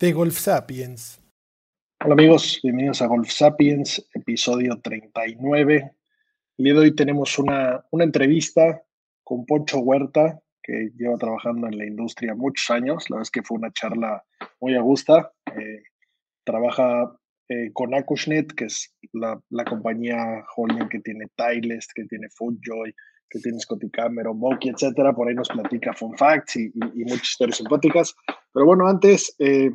De Golf Sapiens. Hola amigos, bienvenidos a Golf Sapiens, episodio 39. El día de hoy tenemos una, una entrevista con Poncho Huerta, que lleva trabajando en la industria muchos años. La verdad es que fue una charla muy a gusto. Eh, trabaja eh, con Acushnet, que es la, la, compañía holding que tiene Tilest, que tiene Foodjoy, que tiene Scotty Cameron, Moki, etcétera. Por ahí nos platica fun facts y, y, y muchas historias simpáticas. Pero bueno, antes, eh,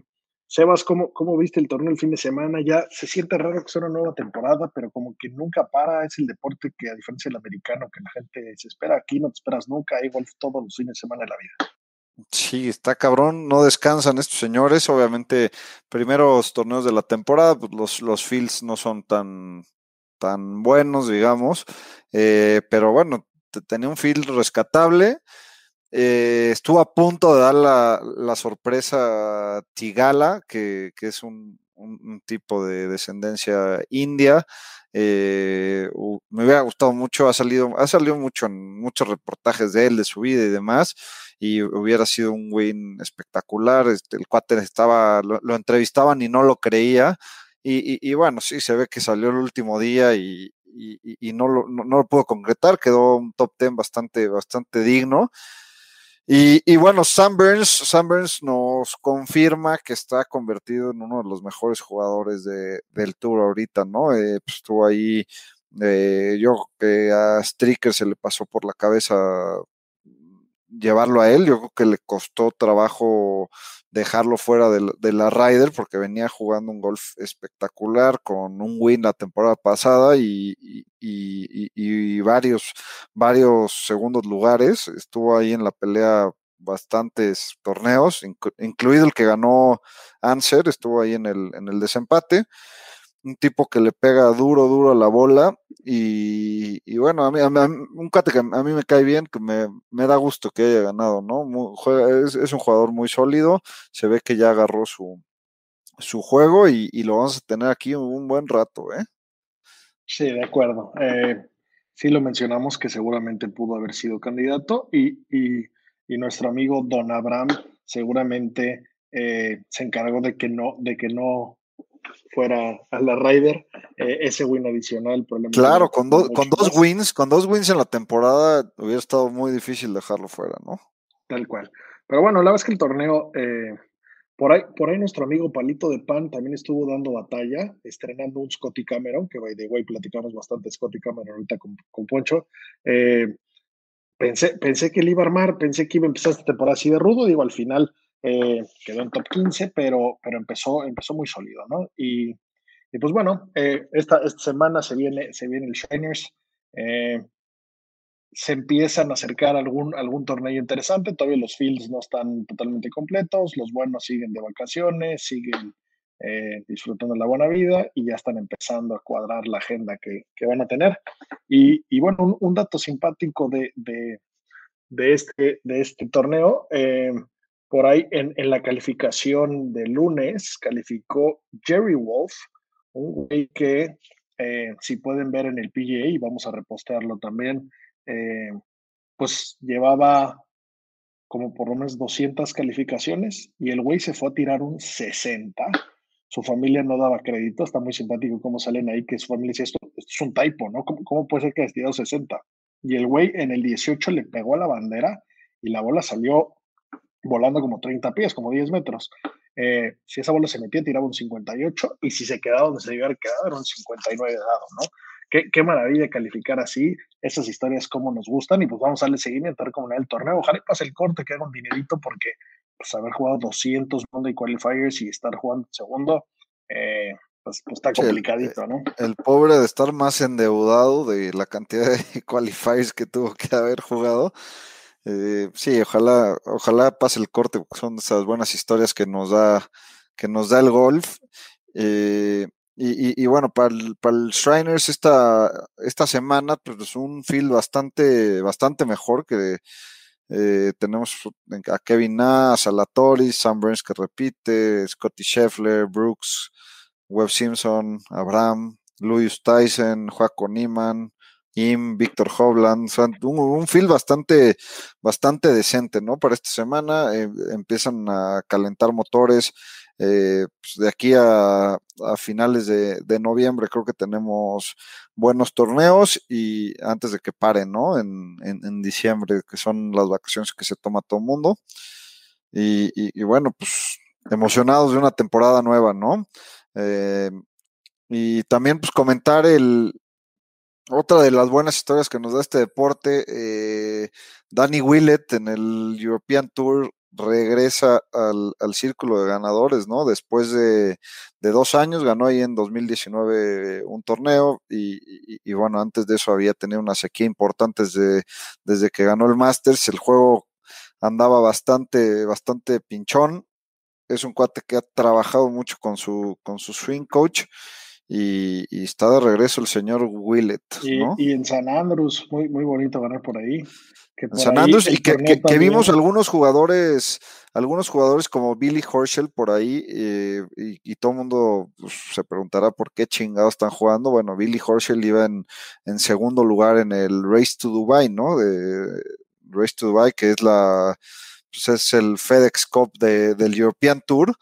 Sebas, ¿cómo, ¿cómo viste el torneo el fin de semana? Ya se siente raro que sea una nueva temporada, pero como que nunca para. Es el deporte que, a diferencia del americano, que la gente se espera aquí, no te esperas nunca. Hay golf todos los fines de semana de la vida. Sí, está cabrón, no descansan estos señores. Obviamente, primeros torneos de la temporada, pues los, los fields no son tan, tan buenos, digamos. Eh, pero bueno, tenía un field rescatable. Eh, estuvo a punto de dar la, sorpresa Tigala, que, es un, tipo de descendencia india. Eh, me hubiera gustado mucho, ha salido, ha salido mucho en muchos reportajes de él, de su vida y demás, y hubiera sido un win espectacular. Este, el cuate estaba, lo, entrevistaban y no lo creía. Y, bueno, sí, se ve que salió el último día y, no, lo, no, lo pudo concretar, quedó un top 10 bastante, bastante digno. Y, bueno, Sam Burns, Sam Burns nos confirma que está convertido en uno de los mejores jugadores de, del tour ahorita, ¿no? Eh, pues estuvo ahí, eh, yo que a Stricker se le pasó por la cabeza llevarlo a él, yo creo que le costó trabajo dejarlo fuera de, la Ryder porque venía jugando un golf espectacular con un win la temporada pasada y, y, varios, varios segundos lugares. Estuvo ahí en la pelea bastantes torneos, inclu incluido el que ganó Anser, estuvo ahí en el, en el desempate un tipo que le pega duro, duro a la bola. Y, y bueno, a mí, a mí, un cate que a mí me cae bien, que me, me da gusto que haya ganado, ¿no? Es, un jugador muy sólido, se ve que ya agarró su, su juego y, y lo vamos a tener aquí un buen rato, ¿eh? Sí, de acuerdo. Eh, sí lo mencionamos que seguramente pudo haber sido candidato y, y, y nuestro amigo Don Abraham seguramente eh, se encargó de que no, de que no fuera a la Ryder, eh, ese win adicional. Claro, con, do, con dos más. wins, con dos wins en la temporada hubiera estado muy difícil dejarlo fuera, ¿no? Tal cual. Pero bueno, la verdad es que el torneo, eh, por, ahí, por ahí nuestro amigo Palito de Pan también estuvo dando batalla, estrenando un Scotty Cameron, que by the way platicamos bastante Scotty Cameron ahorita con, con Poncho. Eh, pensé, pensé que él iba a armar, pensé que iba a empezar esta temporada así de rudo, digo, al final eh, quedó en top 15, pero, pero empezó, empezó muy sólido, ¿no? Y, y pues bueno, eh, esta, esta, semana se viene, se viene el Shiners, eh, se empiezan a acercar algún, algún torneo interesante, todavía los fields no están totalmente completos, los buenos siguen de vacaciones, siguen eh, disfrutando la buena vida y ya están empezando a cuadrar la agenda que, que van a tener. Y, y bueno, un, un, dato simpático de, de, de, este, de este torneo, eh, por ahí en, en, la calificación de lunes calificó Jerry Wolf, un güey que eh, si pueden ver en el PGA, y vamos a repostearlo también, eh, pues llevaba como por lo menos 200 calificaciones y el güey se fue a tirar un 60. Su familia no daba crédito, está muy simpático cómo salen ahí, que su familia dice, esto, esto es un typo, ¿no? ¿Cómo, ¿Cómo, puede ser que haya tirado 60? Y el güey en el 18 le pegó a la bandera y la bola salió volando como 30 pies, como 10 metros. Eh, si esa bola se metía, tiraba un 58 y si se quedaba donde se debía haber quedado, era un 59 de dado, ¿no? Qué, qué, maravilla calificar así, esas historias como nos gustan y pues vamos a darle seguimiento a ver cómo el torneo. Ojalá pase el corte, que haga un dinerito porque pues haber jugado 200 Monday Qualifiers y estar jugando segundo, eh, pues, pues, está complicadito, el, ¿no? El pobre de estar más endeudado de la cantidad de qualifiers que tuvo que haber jugado. Eh, sí, ojalá, ojalá pase el corte, porque son esas buenas historias que nos da, que nos da el golf. Eh, y, bueno, para el, para el Shriners esta, esta semana, pues es un field bastante, bastante mejor que eh, tenemos a Kevin Nash, a Sam Burns que repite, Scotty Scheffler, Brooks, Webb Simpson, Abraham, Louis Tyson, Joaquin Niman, Im, Víctor Hovland, un, un, bastante, bastante decente, ¿no? Para esta semana eh, empiezan a calentar motores. Eh, pues de aquí a, finales de, noviembre creo que tenemos buenos torneos y antes de que paren, ¿no? En, en, diciembre, que son las vacaciones que se toma todo el mundo. Y, bueno, pues emocionados de una temporada nueva, ¿no? Eh, y también pues comentar el, otra de las buenas historias que nos da este deporte, eh, Danny Willett en el European Tour regresa al, círculo de ganadores, ¿no? Después de, dos años, ganó ahí en 2019 un torneo y, bueno, antes de eso había tenido una sequía importante desde, desde que ganó el Masters. El juego andaba bastante, bastante pinchón. Es un cuate que ha trabajado mucho con su, con su swing coach y, está de regreso el señor Willett. Y, en San Andrews, muy, muy bonito ganar por ahí. en San Andrews, y que, vimos algunos jugadores, algunos jugadores como Billy Horschel por ahí, eh, y, todo el mundo pues, se preguntará por qué chingados están jugando. Bueno, Billy Horschel iba en, en segundo lugar en el Race to Dubai, ¿no? De Race to Dubai, que es la pues es el FedEx Cup del European Tour.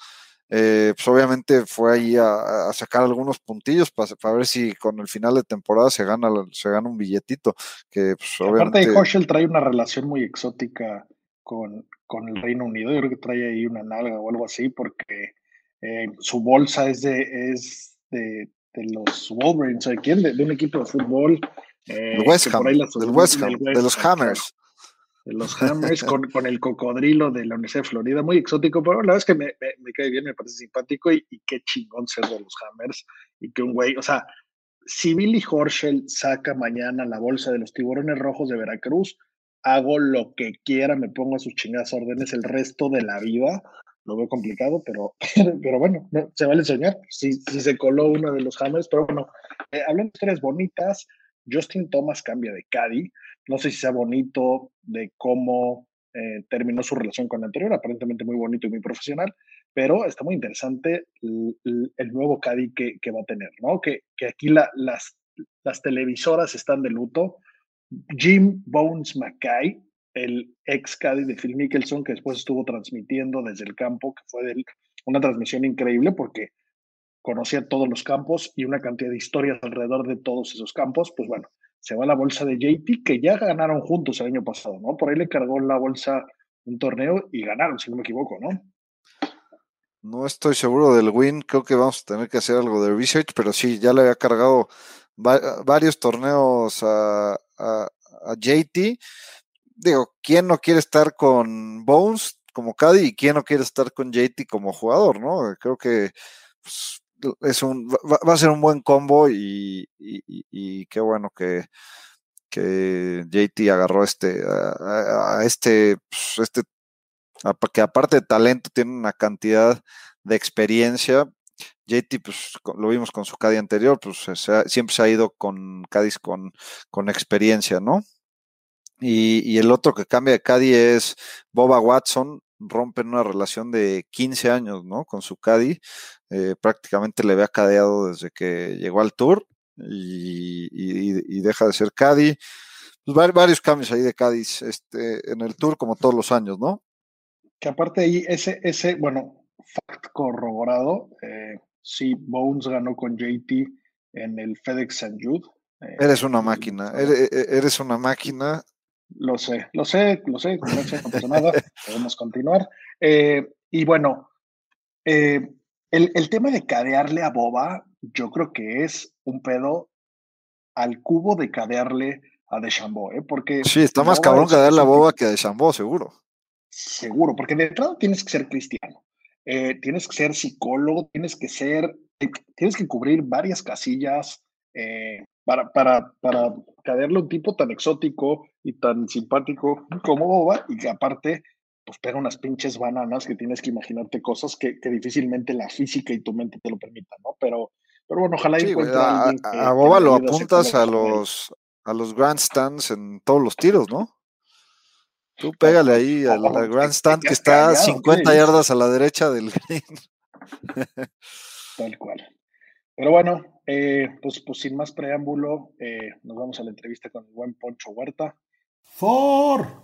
Eh, pues obviamente fue ahí a, sacar algunos puntillos para, ver si con el final de temporada se gana, se gana un billetito. Que, pues, Aparte de Horschel trae una relación muy exótica con, con, el Reino Unido, yo creo que trae ahí una nalga o algo así, porque eh, su bolsa es de, es de, de los Wolverines, ¿de quién? De, un equipo de fútbol. Eh, West Ham, del West Ham, de los Hammers los Hammers con, con, el cocodrilo de la Universidad de Florida, muy exótico, pero la verdad es que me, me, cae bien, me parece simpático y, qué chingón ser de los Hammers y que un güey, o sea, si Billy Horschel saca mañana la bolsa de los tiburones rojos de Veracruz, hago lo que quiera, me pongo a sus chingadas órdenes el resto de la vida. Lo veo complicado, pero, pero bueno, se vale soñar. Si, si se coló uno de los Hammers, pero bueno, eh, hablando de historias bonitas, Justin Thomas cambia de Caddy. No sé si sea bonito de cómo eh, terminó su relación con el anterior, aparentemente muy bonito y muy profesional, pero está muy interesante el, nuevo Caddy que, va a tener, ¿no? Que, que aquí la, las, las televisoras están de luto. Jim Bones Mackay, el ex Caddy de Phil Mickelson, que después estuvo transmitiendo desde el campo, que fue una transmisión increíble porque conocía todos los campos y una cantidad de historias alrededor de todos esos campos, pues bueno, se va a la bolsa de JT, que ya ganaron juntos el año pasado, ¿no? Por ahí le cargó la bolsa un torneo y ganaron, si no me equivoco, ¿no? No estoy seguro del win, creo que vamos a tener que hacer algo de research, pero sí, ya le había cargado varios torneos a, JT. Digo, ¿quién no quiere estar con Bones como Caddy y quién no quiere estar con JT como jugador, no? Creo que pues, es un, va, a ser un buen combo y, qué bueno que, que JT agarró este, a, este, pues, este, que aparte de talento tiene una cantidad de experiencia. JT, pues lo vimos con su Caddy anterior, pues siempre se ha ido con Cádiz con, con experiencia, ¿no? Y, y, el otro que cambia de Caddy es Boba Watson, rompen una relación de 15 años, ¿no? Con su Caddy. Eh, prácticamente le había cadeado desde que llegó al Tour y, deja de ser Caddy. Pues varios cambios ahí de Cádiz este, en el Tour, como todos los años, ¿no? Que aparte ahí, ese, ese bueno, fact corroborado, eh, sí, Bones ganó con JT en el FedEx St. Jude. Eh, eres una máquina, eres, eres, una máquina. Lo sé, lo sé, lo sé, no, sé, no pasa nada, podemos continuar. Eh, y bueno, eh, el, el, tema de cadearle a Boba, yo creo que es un pedo al cubo de cadearle a Deschambault, ¿eh? Porque. Sí, está más cabrón cadearle a Boba que a Deschambault, seguro. Seguro, porque de entrada tienes que ser cristiano, eh, tienes que ser psicólogo, tienes que ser, tienes que cubrir varias casillas, para, para, para caerle un tipo tan exótico y tan simpático como Boba, y que aparte, pues pega unas pinches bananas que tienes que imaginarte cosas que, que difícilmente la física y tu mente te lo permitan, ¿no? Pero, pero bueno, ojalá Sí, encuentre a, a, alguien a- que, a Boba lo a apuntas a los a los grandstands en todos los tiros, ¿no? Tú pégale ahí al, al Oh, grandstand que está callado, 50 ¿qué? yardas a la derecha del green. Tal cual. Pero bueno, eh, pues, pues sin más preámbulo, eh, nos vamos a la entrevista con el buen Poncho Huerta. For.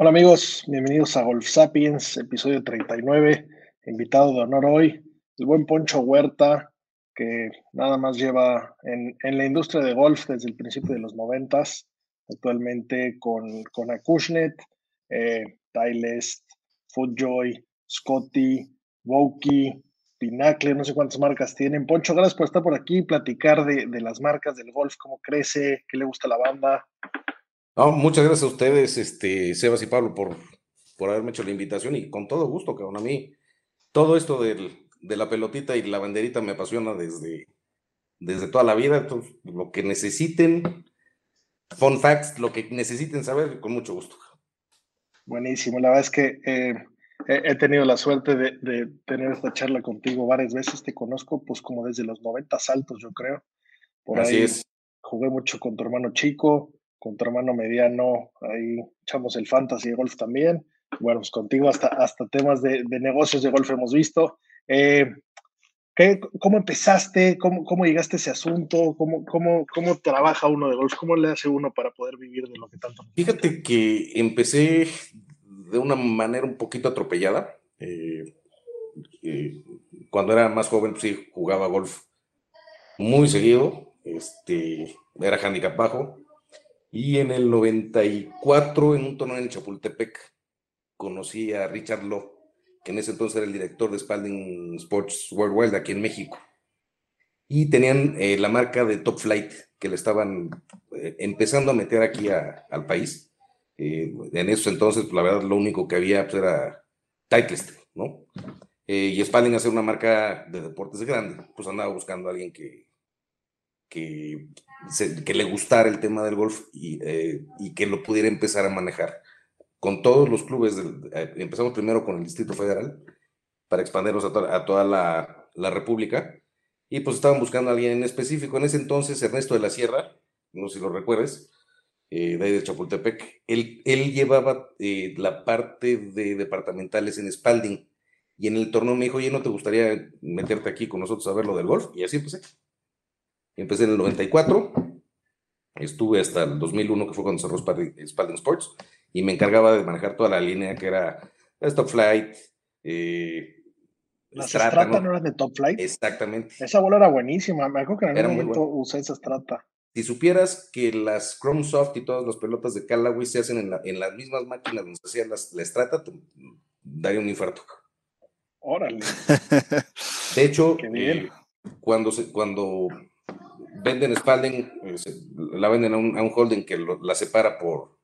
Hola amigos, bienvenidos a Golf Sapiens, episodio 39. Invitado de honor hoy, el buen Poncho Huerta, que nada más lleva en, la industria de golf desde el principio de los noventas, actualmente con, con Acushnet, eh, Titleist, Footjoy, Scotty, Wokey, Pinacle, no sé cuántas marcas tienen. Poncho, gracias por estar por aquí platicar de, de las marcas del golf, cómo crece, qué le gusta la banda. No, muchas gracias a ustedes, este, Sebas y Pablo, por, por haberme hecho la invitación y con todo gusto, cabrón. A mí, todo esto del- de la pelotita y la banderita me apasiona desde, desde toda la vida. Entonces, lo que necesiten, fun facts, lo que necesiten saber, con mucho gusto. Buenísimo, la verdad es que eh, he, he tenido la suerte de, de tener esta charla contigo varias veces, te conozco pues como desde los 90 saltos, yo creo. Por Así ahí es. jugué mucho con tu hermano chico, con tu hermano mediano, ahí echamos el fantasy de golf también. Bueno, pues contigo hasta, hasta temas de, de negocios de golf hemos visto. Eh, ¿qué- ¿Cómo empezaste? ¿Cómo, ¿Cómo llegaste a ese asunto? ¿Cómo, cómo, ¿Cómo trabaja uno de golf? ¿Cómo le hace uno para poder vivir de lo que tanto? Fíjate que empecé de una manera un poquito atropellada. eh, eh, cuando era más joven, pues sí, jugaba golf muy seguido. Este, era handicap bajo. Y en el 94, en un torneo en Chapultepec, conocí a Richard Lowe, que en ese entonces era el director de Spalding Sports Worldwide aquí en México. Y tenían eh, la marca de Top Flight, que le estaban eh, empezando a meter aquí a- al país. Eh, en esos entonces, pues, la verdad, lo único que había pues, era Titleist, ¿no? Eh, y Spalding hacer una marca de deportes grande, pues andaba buscando a alguien que, que, se- que le gustara el tema del golf y, eh, y que lo pudiera empezar a manejar. Con todos los clubes, del- eh, empezamos primero con el Distrito Federal para expandirnos a, to- a toda la, República y pues estaban buscando a alguien en específico. En ese entonces, Ernesto de la Sierra, no sé si lo recuerdes, eh, de ahí de Chapultepec, él, él llevaba eh, la parte de departamentales en Spalding y en el torneo me dijo, oye, ¿no te gustaría meterte aquí con nosotros a ver lo del golf? Y así empecé. Empecé en el 94, estuve hasta el 2001, que fue cuando cerró Spalding, Spalding Sports, y me encargaba de manejar toda la línea que era Stop Flight, eh, Las Strata, Strata ¿no? no eran de Top Flight. Exactamente. Esa bola era buenísima. Me acuerdo que en algún momento usé esa Strata. Si supieras que las Chrome Soft y todas las pelotas de Callaway se hacen en, la- en las mismas máquinas donde se hacía las- la Strata, te daría un infarto. Órale. De hecho, eh, cuando, se, cuando venden Spalding, eh, la venden a un, a un holding que lo- la separa por,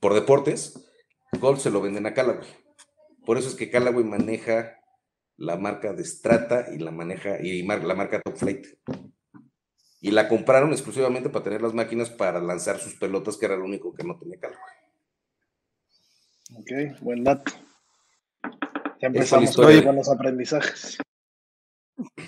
por deportes, Golf se lo venden a Callaway. Por eso es que Callaway maneja la marca de Strata y la maneja y mar- la marca Top Flight. Y la compraron exclusivamente para tener las máquinas para lanzar sus pelotas, que era lo único que no tenía Callaway. Ok, buen dato. Ya empezamos con historia. buenos aprendizajes.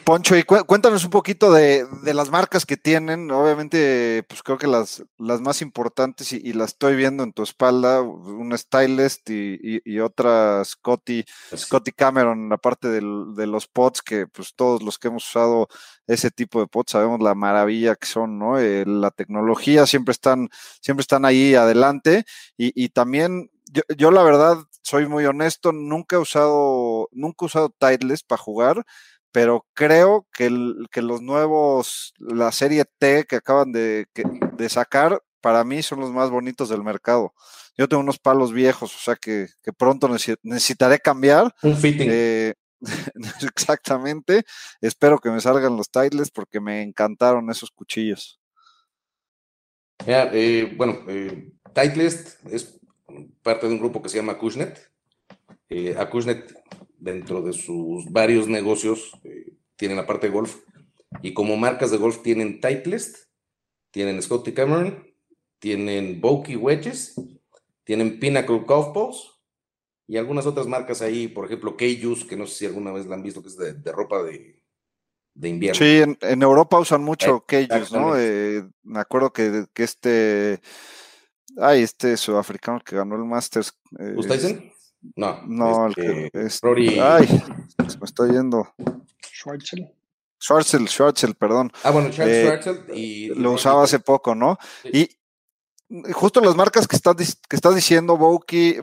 Poncho, y cué- cuéntanos un poquito de, de las marcas que tienen. Obviamente, pues creo que las, las más importantes, y, y las estoy viendo en tu espalda, una Stylist y, y- y otra Scotty, Scotty Cameron, la parte del- de los pods, que pues todos los que hemos usado ese tipo de pods sabemos la maravilla que son, ¿no? Eh, la tecnología siempre están, siempre están ahí adelante. Y, y también, yo, yo la verdad soy muy honesto, nunca he usado, nunca he usado Titleist para jugar pero creo que, el- que los nuevos, la serie T que acaban de, que- de sacar, para mí son los más bonitos del mercado. Yo tengo unos palos viejos, o sea que, que pronto necesi- necesitaré cambiar. Un fitting. eh, exactamente. Espero que me salgan los Titles porque me encantaron esos cuchillos. Eh, bueno, eh, Titleist es parte de un grupo que se llama Acushnet. Eh, Acushnet, dentro de sus varios negocios, eh, tiene la parte de golf Y como marcas de golf tienen Titleist, tienen Scotty Cameron, tienen Bokeh Wedges, tienen Pinnacle Golf Balls y algunas otras marcas ahí, por ejemplo, K-Juice, que no sé si alguna vez la han visto, que es de, ropa de, invierno. Sí, en, Europa usan mucho K-Juice, ¿no? Eh, me acuerdo que, que, este, ay, este sudafricano que ganó el Masters. Eh, ¿Ustedes No. No, el que, es, ay, se me está yendo. Schwarzel. Schwarzel, Schwarzel, perdón. Ah, bueno, eh, Schwarzel y... Lo usaba hace poco, ¿no? Y, justo las marcas que estás, que estás diciendo, Bokeh,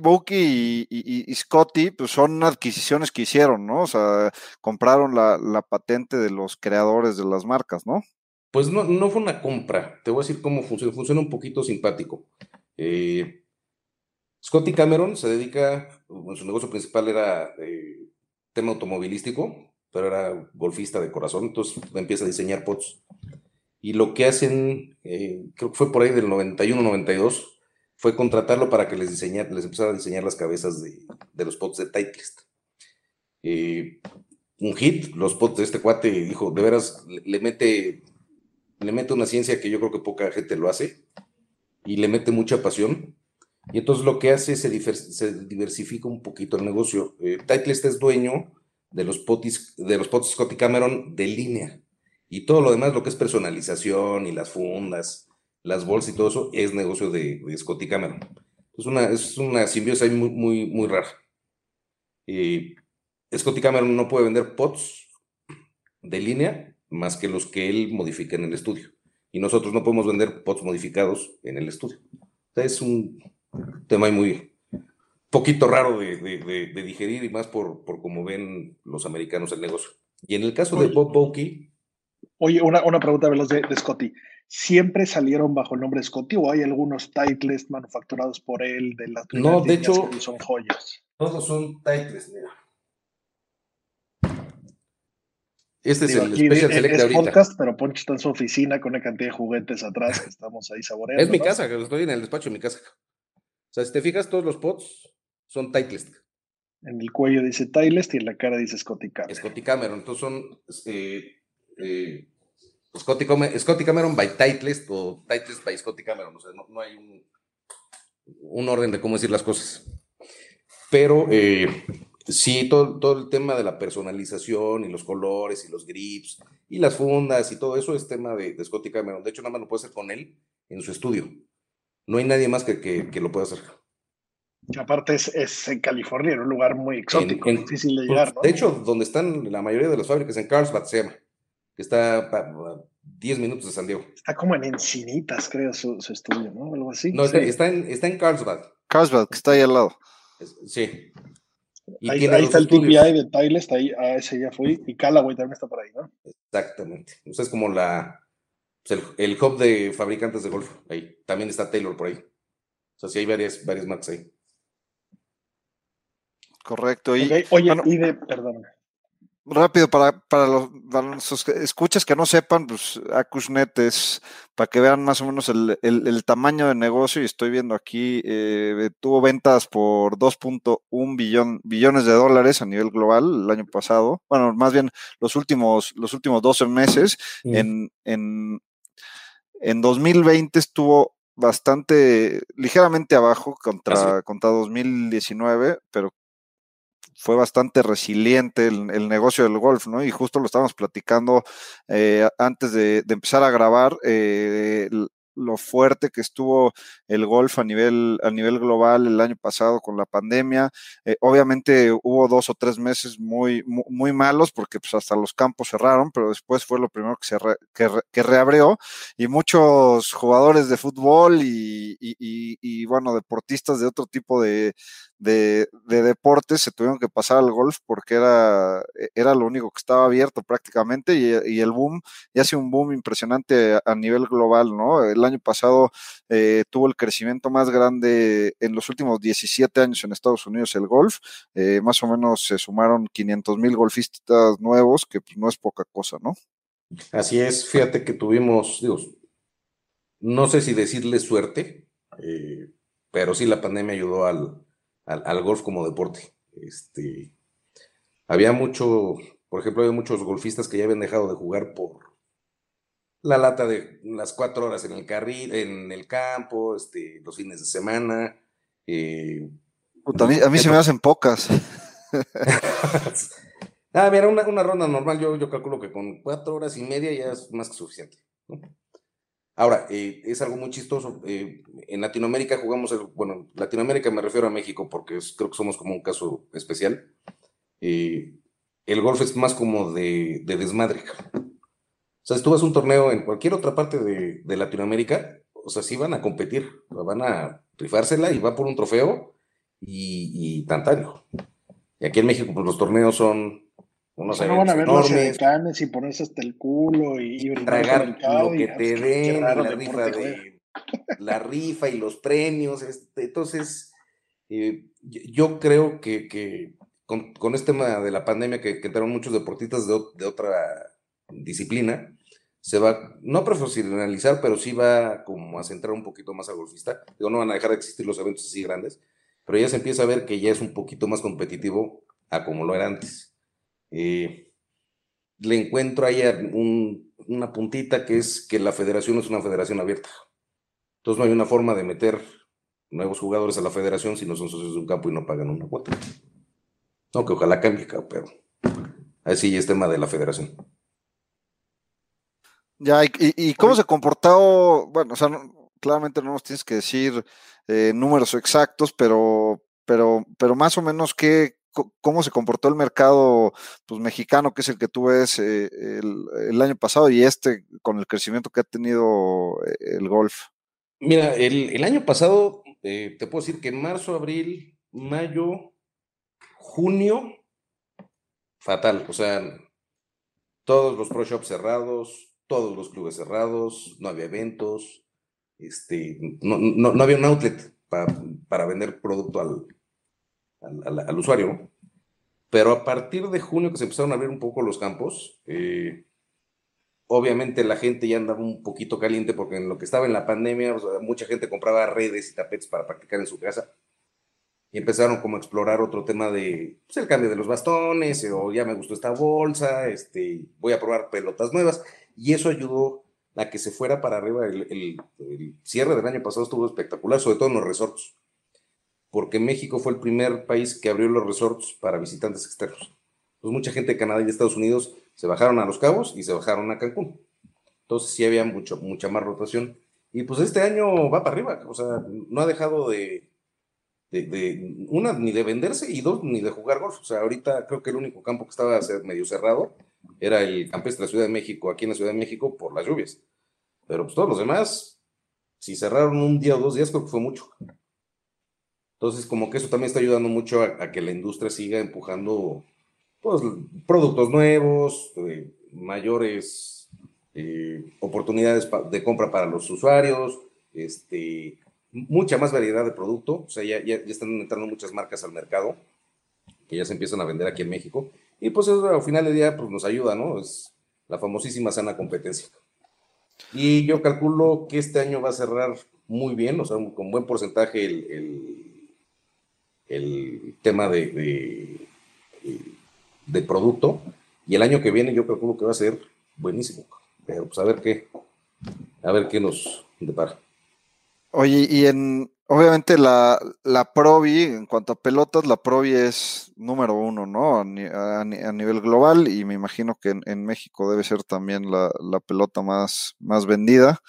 y, Scotty, pues son adquisiciones que hicieron, ¿no? O sea, compraron la, patente de los creadores de las marcas, ¿no? Pues no, no fue una compra. Te voy a decir cómo funciona. Funciona un poquito simpático. Eh, Scotty Cameron se dedica, su negocio principal era eh, tema automovilístico, pero era golfista de corazón, entonces empieza a diseñar pots y lo que hacen, eh, creo que fue por ahí del 91-92, fue contratarlo para que les les empezara a diseñar las cabezas de, los pots de Titleist. Eh, un hit, los pots de este cuate, dijo, de veras, le, mete, le mete una ciencia que yo creo que poca gente lo hace, y le mete mucha pasión. Y entonces lo que hace es se, diversifica un poquito el negocio. Eh, Titleist es dueño de los, potis, de los pots Scotty Cameron de línea. Y todo lo demás, lo que es personalización y las fundas, las bolsas y todo eso, es negocio de, de Scotty Cameron. Es una, es una simbiosis muy, muy, muy rara. Y Scotty Cameron no puede vender pots de línea más que los que él modifica en el estudio. Y nosotros no podemos vender pots modificados en el estudio. es un tema muy poquito raro de, de, digerir y más por, por cómo ven los americanos el negocio. Y en el caso de Bob Bokey, Oye, una, una pregunta veloz de, de, Scotty. ¿Siempre salieron bajo el nombre de Scotty o hay algunos titles manufacturados por él de las No, de hecho, son joyas? Todos son titles, mira. Este es el Special Select ahorita. podcast, pero Poncho está en su oficina con una cantidad de juguetes atrás que estamos ahí saboreando. Es mi casa, que estoy en el despacho de mi casa. O sea, si te fijas, todos los pots son titles. En el cuello dice Titleist y en la cara dice Scotty Cameron. Scotty Cameron. Entonces son eh, eh, Scotty, Cameron by Titleist o Titleist by Scotty Cameron. O sea, no, hay un, orden de cómo decir las cosas. Pero eh, sí, todo, todo el tema de la personalización y los colores y los grips y las fundas y todo eso es tema de, Scotty Cameron. De hecho, nada más lo puede hacer con él en su estudio. No hay nadie más que, que, lo pueda hacer. Y aparte es, en California, en un lugar muy exótico, difícil de llegar. De hecho, donde están la mayoría de las fábricas, en Carlsbad se llama que está a 10 minutos de San Diego. Está como en Encinitas, creo, su, estudio, ¿no? Algo así. No, está, en, está en Carlsbad. Carlsbad, que está ahí al lado. sí. ahí, está el TPI de Tyler, ahí, a ese ya fui, y Callaway también está por ahí, ¿no? Exactamente. O sea, es como la, pues, el, el, hub de fabricantes de golf, ahí. También está Taylor por ahí. O sea, sí hay varias, varias marcas ahí. Correcto. Y, Oye, y de, perdón, rápido para, para, los, escuchas que no sepan, pues Acusnet es para que vean más o menos el, el, tamaño de negocio y estoy viendo aquí, eh, tuvo ventas por 2.1 billón, billones de dólares a nivel global el año pasado, bueno, más bien los últimos, los últimos 12 meses, en, en, en 2020 estuvo bastante ligeramente abajo contra, contra 2019, pero fue bastante resiliente el, negocio del golf, ¿no? Y justo lo estábamos platicando eh, antes de, empezar a grabar. Eh, lo fuerte que estuvo el golf a nivel, a nivel global el año pasado con la pandemia. Eh, obviamente hubo dos o tres meses muy, muy, malos porque pues, hasta los campos cerraron, pero después fue lo primero que se que, reabrió y muchos jugadores de fútbol y, y, bueno, deportistas de otro tipo de, de, deportes se tuvieron que pasar al golf porque era, era lo único que estaba abierto prácticamente y, el boom, ya hace un boom impresionante a, nivel global, ¿no? El año pasado eh, tuvo el crecimiento más grande en los últimos 17 años en Estados Unidos el golf, eh, más o menos se sumaron 500 mil golfistas nuevos, que pues, no es poca cosa, ¿no? Así es, fíjate que tuvimos, digo, no sé si decirle suerte, eh, pero sí la pandemia ayudó al, al, golf como deporte. Este, había mucho, por ejemplo, había muchos golfistas que ya habían dejado de jugar por, la lata de las cuatro horas en el carril, en el campo, este, los fines de semana. Eh, a mí, a mí se me hacen pocas. ah, mira, una, una, ronda normal, yo, yo calculo que con cuatro horas y media ya es más que suficiente. Ahora, eh, es algo muy chistoso. Eh, en Latinoamérica jugamos, el, bueno, Latinoamérica me refiero a México porque creo que somos como un caso especial. Eh, el golf es más como de, de, desmadre. O sea, si tú vas a un torneo en cualquier otra parte de, de Latinoamérica, o sea, sí van a competir, van a rifársela y va por un trofeo y, y tantario. Y aquí en México, pues los torneos son unos no van a ver enormes, los y ponerse hasta el culo y, y tragar lo que te den, la rifa, de, la rifa y los premios. Este, entonces, eh, yo creo que, que con, con, este tema de la pandemia que, que entraron muchos deportistas de, de, otra disciplina, se va, no a profesionalizar, pero sí va como a centrar un poquito más al golfista. Digo, no van a dejar de existir los eventos así grandes, pero ya se empieza a ver que ya es un poquito más competitivo a como lo era antes. Eh, le encuentro ahí un, una puntita que es que la federación es una federación abierta. Entonces no hay una forma de meter nuevos jugadores a la federación si no son socios de un campo y no pagan una cuota. No, que ojalá cambie, pero así es tema de la federación. Ya, ¿y, cómo se comportó? Bueno, o sea, claramente no nos tienes que decir eh, números exactos, pero, pero, pero más o menos qué, cómo se comportó el mercado pues, mexicano, que es el que tú ves eh, el, año pasado, y este con el crecimiento que ha tenido eh, el golf. Mira, el, año pasado, te puedo decir que marzo, abril, mayo, junio, fatal. O sea, todos los pro shops cerrados, todos los clubes cerrados, no había eventos, este, no, no, había un outlet para, vender producto al, al, usuario. Pero a partir de junio que se empezaron a abrir un poco los campos, eh, obviamente la gente ya andaba un poquito caliente porque en lo que estaba en la pandemia, mucha gente compraba redes y tapetes para practicar en su casa. Y empezaron como a explorar otro tema de pues, el cambio de los bastones, o ya me gustó esta bolsa, este, voy a probar pelotas nuevas. Y eso ayudó a que se fuera para arriba. El, cierre del año pasado estuvo espectacular, sobre todo en los resorts, porque México fue el primer país que abrió los resorts para visitantes externos. Pues mucha gente de Canadá y de Estados Unidos se bajaron a Los Cabos y se bajaron a Cancún. Entonces sí había mucho, mucha más rotación. Y pues este año va para arriba, o sea, no ha dejado de, de, una, ni de venderse y dos, ni de jugar golf. O sea, ahorita creo que el único campo que estaba medio cerrado era el campestre de la Ciudad de México, aquí en la Ciudad de México, por las lluvias. Pero pues todos los demás, si cerraron un día o dos días, creo que fue mucho. Entonces, como que eso también está ayudando mucho a, que la industria siga empujando pues, productos nuevos, eh, mayores eh, oportunidades de compra para los usuarios, este, mucha más variedad de producto. O sea, ya, ya, ya están entrando muchas marcas al mercado que ya se empiezan a vender aquí en México. Y pues eso al final del día pues, nos ayuda, ¿no? Es la famosísima sana competencia. Y yo calculo que este año va a cerrar muy bien, o sea, con buen porcentaje el, el, tema de, de, producto. Y el año que viene yo calculo que va a ser buenísimo. Pero pues a ver qué, a ver qué nos depara. Oye, y en, Obviamente la, la Provi, en cuanto a pelotas, la Provi es número uno, ¿no? A, nivel global y me imagino que en, México debe ser también la, pelota más, más vendida.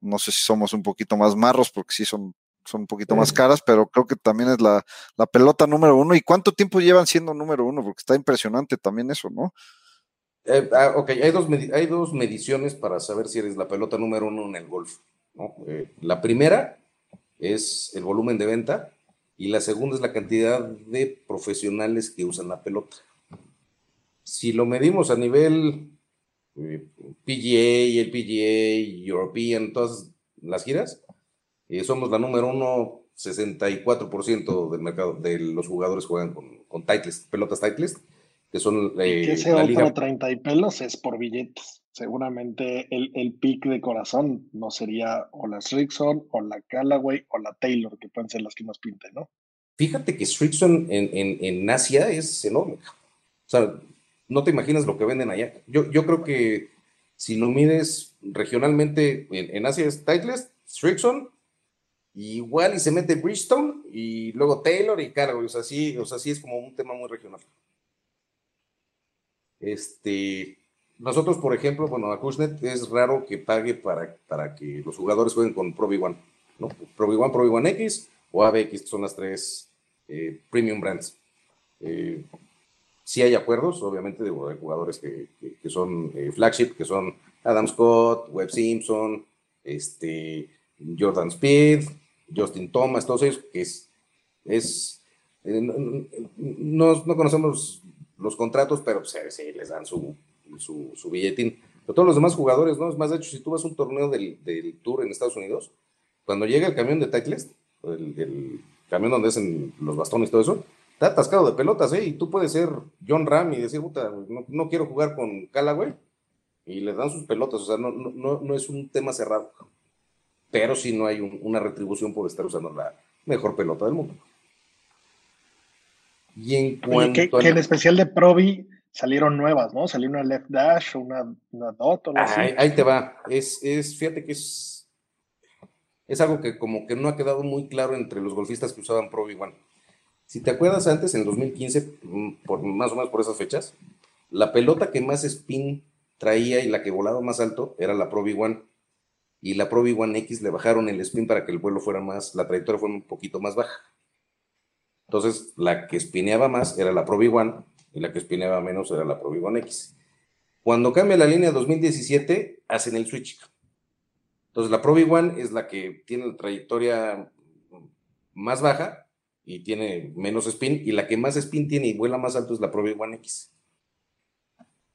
No sé si somos un poquito más marros porque sí son, son un poquito más caras, pero creo que también es la, pelota número uno. ¿Y cuánto tiempo llevan siendo número uno? Porque está impresionante también eso, ¿no? Eh, ah, ok, hay dos, hay dos mediciones para saber si eres la pelota número uno en el golf. ¿no? Eh, la primera es el volumen de venta y la segunda es la cantidad de profesionales que usan la pelota. Si lo medimos a nivel eh, PGA, el PGA, European, todas las giras, eh, somos la número uno, 64% del mercado de los jugadores juegan con, con pelotas Titleist, que son eh, que ese otro 30 y pelos es por billetes seguramente el, el pick de corazón no sería o la Strixon o la Callaway o la Taylor, que pueden ser las que nos pinten, ¿no? Fíjate que Strixon en, en, en, Asia es enorme. O sea, no te imaginas lo que venden allá. Yo, yo creo que Si lo mides regionalmente, en, Asia es Titleist, Strickson, igual y se mete Bridgestone y luego Taylor y Cargo. O sea, sí, o sea, sí es como un tema muy regional. Este, nosotros, por ejemplo, bueno, a Kushnet es raro que pague para, para que los jugadores jueguen con Pro V1, ¿no? Pro V1, Pro V1 X o ABX, son las tres eh, premium brands. Eh, sí hay acuerdos, obviamente, de, jugadores que, son eh, flagship, que son Adam Scott, Webb Simpson, este, Jordan Speed, Justin Thomas, todos ellos, que es, es no, conocemos los contratos, pero pues, sí, les dan su, su, billetín. Pero todos los demás jugadores, ¿no? Es más, de hecho, si tú vas a un torneo del, Tour en Estados Unidos, cuando llega el camión de Titleist, el, camión donde hacen los bastones y todo eso, está atascado de pelotas, ¿eh? Y tú puedes ser John Ram y decir, puta, no, quiero jugar con Callaway, y le dan sus pelotas, o sea, no, no, no es un tema cerrado. Pero sí no hay una retribución por estar usando la mejor pelota del mundo. Y en cuanto que, en especial de Provi salieron nuevas, ¿no? Salió una left dash, una, una dot o algo así. Ahí, te va. Es, es, fíjate que es, es algo que como que no ha quedado muy claro entre los golfistas que usaban Pro V1. Si te acuerdas antes, en 2015, mm, por, más o menos por esas fechas, la pelota que más spin traía y la que volaba más alto era la Pro V1. Y la Pro V1 X le bajaron el spin para que el vuelo fuera más, la trayectoria fuera un poquito más baja. Entonces, la que espineaba más era la Pro V1 y la que espineaba menos era la Pro V1 X. Cuando cambia la línea 2017, hacen el switch. Entonces, la Pro V1 es la que tiene la trayectoria más baja y tiene menos spin, y la que más spin tiene y vuela más alto es la Pro V1 X.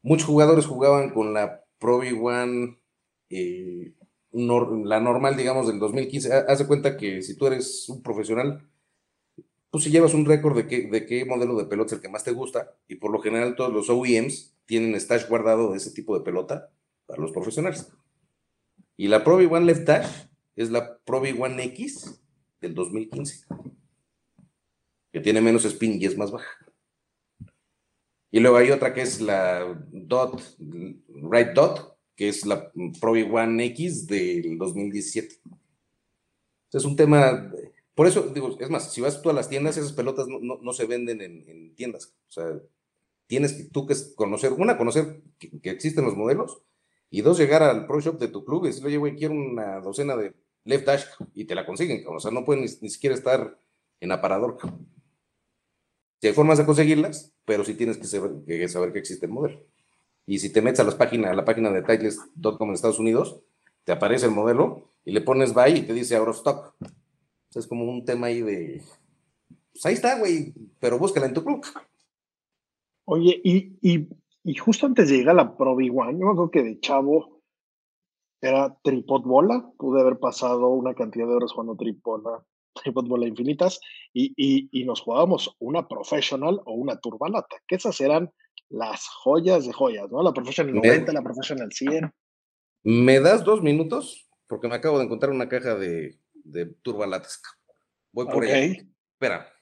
Muchos jugadores jugaban con la Pro V1, eh, la normal, digamos, del 2015. Haz de cuenta que si tú eres un profesional, pues si llevas un récord de qué, de qué modelo de pelota es el que más te gusta, y por lo general todos los OEMs tienen stash guardado de ese tipo de pelota para los profesionales. Y la Pro V1 Left Dash es la Pro V1 X del 2015, que tiene menos spin y es más baja. Y luego hay otra que es la Dot, Right Dot, que es la Pro V1 X del 2017. Es un tema por eso, digo, es más, si vas tú a las tiendas, esas pelotas no, se venden en, tiendas. O sea, tienes que, tú que conocer, una, conocer que, existen los modelos, y dos, llegar al pro shop de tu club y decirle, oye, güey, quiero una docena de left dash, y te la consiguen, o sea, no pueden ni, siquiera estar en aparador. Si hay formas de conseguirlas, pero sí tienes que saber que, saber que existe el modelo. Y si te metes a, las páginas, a la página de Titleist.com en Estados Unidos, te aparece el modelo y le pones buy y te dice out of stock es como un tema ahí de. Pues ahí está, güey, pero búscala en tu club. Oye, y, justo antes de llegar a la Pro V1, yo me acuerdo que de chavo era tripod bola, pude haber pasado una cantidad de horas jugando tripod, tripod bola infinitas, y, nos jugábamos una professional o una turbalata, que esas eran las joyas de joyas, ¿no? La professional 90, la professional 100. ¿Me das dos minutos? Porque me acabo de encontrar una caja de de turbalates. Voy por ella. Espera.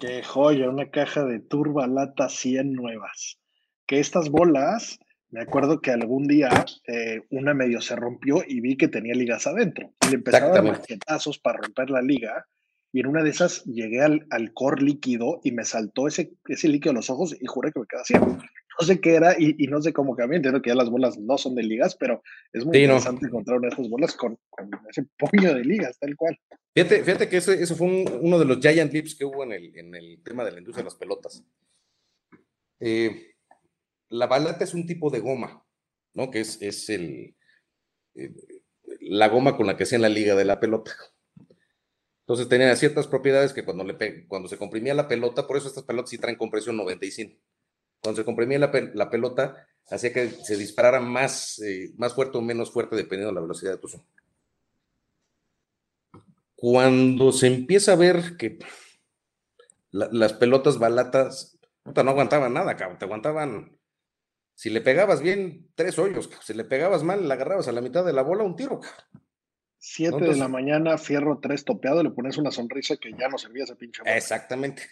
Qué joya, una caja de turbalata 100 nuevas. Que estas bolas, me acuerdo que algún día eh, una medio se rompió y vi que tenía ligas adentro. Y le empezaba a dar para romper la liga. Y en una de esas llegué al, al core líquido y me saltó ese, ese líquido a los ojos y juré que me quedaba ciego no sé qué era y, no sé cómo cambió. Entiendo que ya las bolas no son de ligas, pero es muy interesante encontrar una de esas bolas con, ese puño de ligas, tal cual. Fíjate, fíjate que ese, fue uno de los giant leaps que hubo en el, en el tema de la industria de las pelotas. Eh, la balata es un tipo de goma, ¿no? Que es, es el, eh, la goma con la que hacían la liga de la pelota. Entonces tenía ciertas propiedades que cuando, le, cuando se comprimía la pelota, por eso estas pelotas sí traen compresión 95 cuando se comprimía la, pelota, hacía que se disparara más, eh, más fuerte o menos fuerte dependiendo de la velocidad de tu son. Cuando se empieza a ver que las pelotas balatas no aguantaban nada, cabrón, te aguantaban. Si le pegabas bien, tres hoyos, si le pegabas mal, la agarrabas a la mitad de la bola, un tiro. Siete de la mañana, fierro tres topeado, le pones una sonrisa que ya no servía ese pinche. Exactamente.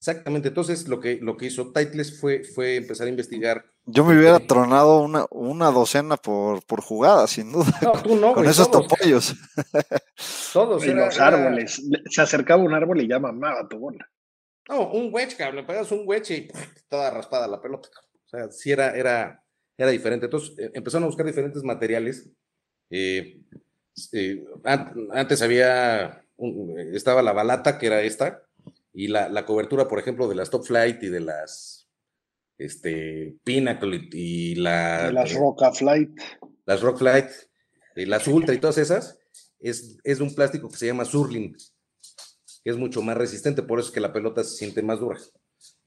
Exactamente, entonces lo que, lo que hizo Titles fue, fue empezar a investigar. Yo me hubiera tronado una, una docena por, por jugada, sin duda. No, tú no, Con güey, esos todos. topollos. Todos. Era- los era- árboles. Se acercaba un árbol y ya mamaba tu bola. No, un wedge, cabrón, le pegas un wedge y toda raspada la pelota. cabrón. O sea, sí era, era, era diferente. Entonces eh, empezaron a buscar diferentes materiales. Eh, eh, an- antes había, un- estaba la balata, que era esta, y la, la cobertura, por ejemplo, de las Top Flight y de las este, Pinnacle y, la, De las Roca Flight. las Rock Flight, y las Ultra y todas esas, es, es de un plástico que se llama Surlin, que es mucho más resistente, por eso es que la pelota se siente más dura.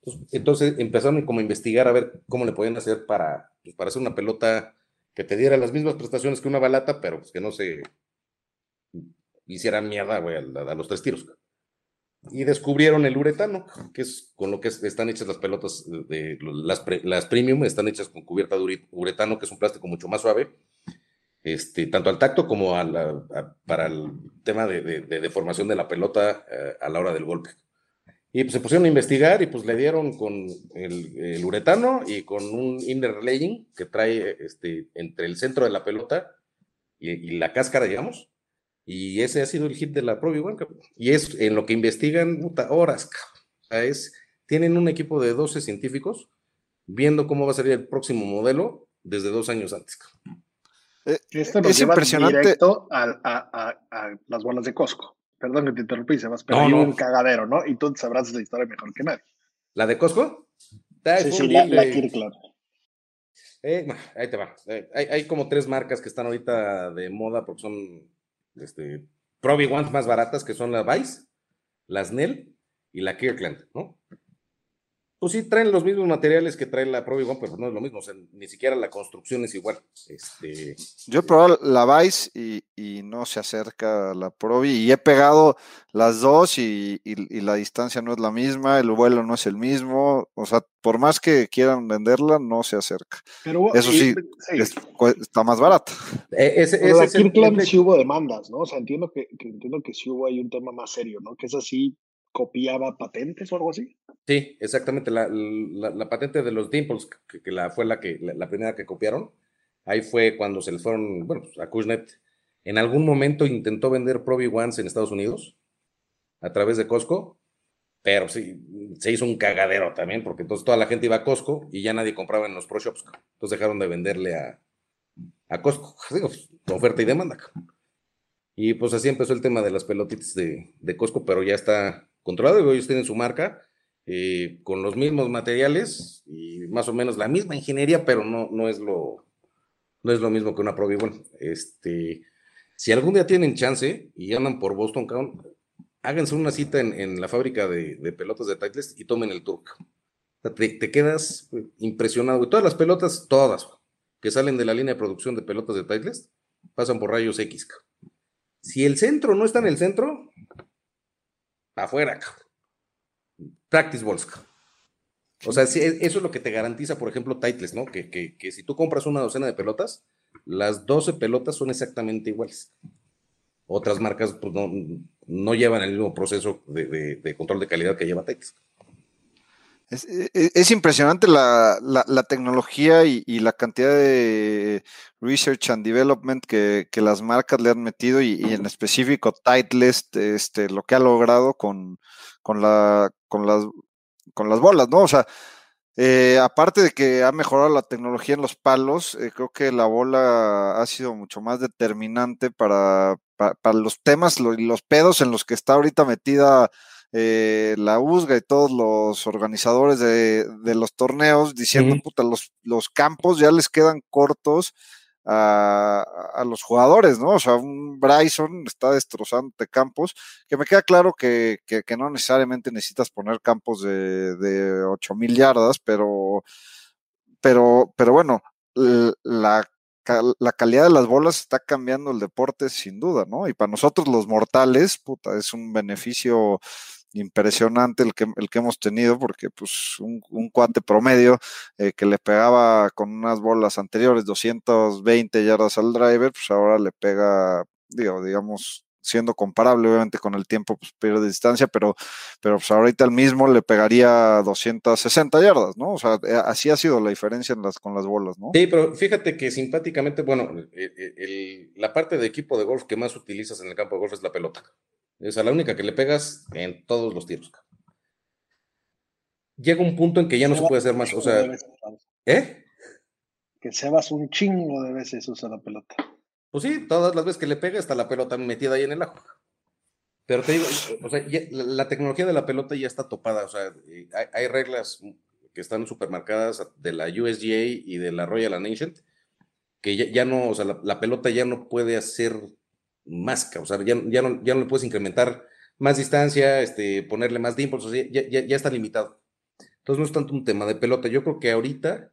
Entonces, entonces empezaron como a investigar a ver cómo le podían hacer para, pues, para hacer una pelota que te diera las mismas prestaciones que una balata, pero pues, que no se hiciera mierda, güey, a, los tres tiros. Y descubrieron el uretano, que es con lo que es- están hechas las pelotas, de, las, pre- las premium, están hechas con cubierta de uretano, que es un plástico mucho más suave, este, tanto al tacto como para el tema de deformación de la pelota eh, a la hora del golpe. Y pues se pusieron a investigar y pues le dieron con el, el uretano y con un inner laying que trae este, entre el centro de la pelota y, y la cáscara, digamos. Y ese ha sido el hit de la Pro V1, cabrón. Y es en lo que investigan puta, horas, cabrón. O sea, es, tienen un equipo de 12 científicos viendo cómo va a salir el próximo modelo desde dos años antes. cabrón. Eh, Esto nos es lleva impresionante. directo a, a- a- a las bolas de Costco. Perdón que te interrumpí, Sebas, pero No, hay no. un cagadero, ¿no? Y tú sabrás la historia mejor que nadie. ¿La de Costco? Sí, sí, la, la Kirkland. Eh, ahí te va. Eh, hay, hay como tres marcas que están ahorita de moda porque son este, Pro V1s más baratas, que son la Vice, la Snell y la Kirkland, ¿no? Pues sí, traen los mismos materiales que trae la Pro V1, pero no es lo mismo, o sea, ni siquiera la construcción es igual. Este, Yo he probado la Vice y, y no se acerca a la Provi y he pegado las dos y, y- y la distancia no es la misma, el vuelo no es el mismo, o sea, por más que quieran venderla, no se acerca. Pero, Eso y- sí, Es- está más barata. eh, ese, Pero ese es el- sí hubo demandas, ¿no? O sea, entiendo que, que entiendo que sí hubo ahí un tema más serio, ¿no? Que es así, copiaba patentes o algo así. Sí, exactamente. La, la- la patente de los Dimples, que, que la, fue la, que, la, la primera que copiaron, ahí fue cuando se les fueron, bueno, pues, a Kushnet. En algún momento intentó vender Pro V1s en Estados Unidos a través de Costco, pero sí, se hizo un cagadero también, porque entonces toda la gente iba a Costco y ya nadie compraba en los Pro Shops. Entonces dejaron de venderle a, a Costco, digo, pues, oferta y demanda. Y pues así empezó el tema de las pelotitas de, de Costco, pero ya está controlado. y Ellos tienen su marca eh, con los mismos materiales y más o menos la misma ingeniería, pero no, no, es, lo, no es lo mismo que una Pro V1. Este, si algún día tienen chance y andan por Boston, háganse una cita en, en la fábrica de, de pelotas de Titleist y tomen el tour. cabrón. O sea, te, quedas impresionado. güey. Todas las pelotas, todas, que salen de la línea de producción de pelotas de Titleist, pasan por rayos X. Si el centro no está en el centro, afuera, cabrón. Practice balls. O sea, e- eso es lo que te garantiza, por ejemplo, Titleist, ¿no? Que, que, que si tú compras una docena de pelotas, las 12 pelotas son exactamente iguales. Otras marcas pues, no, no llevan el mismo proceso de, de- de control de calidad que lleva Titleist. Es, e- e- es impresionante la, la- tecnología y, la cantidad de research and development que, que las marcas le han metido y, en específico Titleist, este, lo que ha logrado con, con, la, con, las, con las bolas, ¿no? O sea, eh, aparte de que ha mejorado la tecnología en los palos, eh, creo que la bola ha sido mucho más determinante para, pa- para los temas y los pedos en los que está ahorita metida eh, la USGA y todos los organizadores de, de los torneos diciendo, Ujú. puta, los, los campos ya les quedan cortos a, a los jugadores, ¿no? O sea, un Bryson está destrozando campos, que me queda claro que, que- que no necesariamente necesitas poner campos de, de 8000 yardas, pero, pero, pero bueno, la, la calidad de las bolas está cambiando el deporte sin duda, ¿no? Y para nosotros los mortales, puta, es un beneficio impresionante el que, el que hemos tenido, porque pues un, un cuate promedio eh, que le pegaba con unas bolas anteriores 220 yardas al driver, pues ahora le pega, digo, digamos, siendo comparable, obviamente con el tiempo pues, pierde distancia, pero, pero pues ahorita el mismo le pegaría 260 yardas, ¿no? O sea, eh, así ha sido la diferencia en las, con las bolas, ¿no? Sí, pero fíjate que simpáticamente, bueno, la parte de equipo de golf que más utilizas en el campo de golf es la pelota. Es la única que le pegas en todos los tiros. Llega un punto en que ya no se puede hacer más, o sea, ¿eh? Que Sebas un chingo de veces usa la pelota. Pues sí, todas las veces que le pega está la pelota metida ahí en el ajo. Pero te digo, o sea, la tecnología de la pelota ya está topada, o sea, eh, hay, reglas que están supermarcadas de la USGA y de la Royal Ancient, que ya, no, o sea, la, pelota ya no puede hacer más, o sea, ya, ya, no, ya no le puedes incrementar más distancia, este, ponerle más dimples, o sea, ya, ya, está limitado. Entonces no es tanto un tema de pelota. Yo creo que ahorita,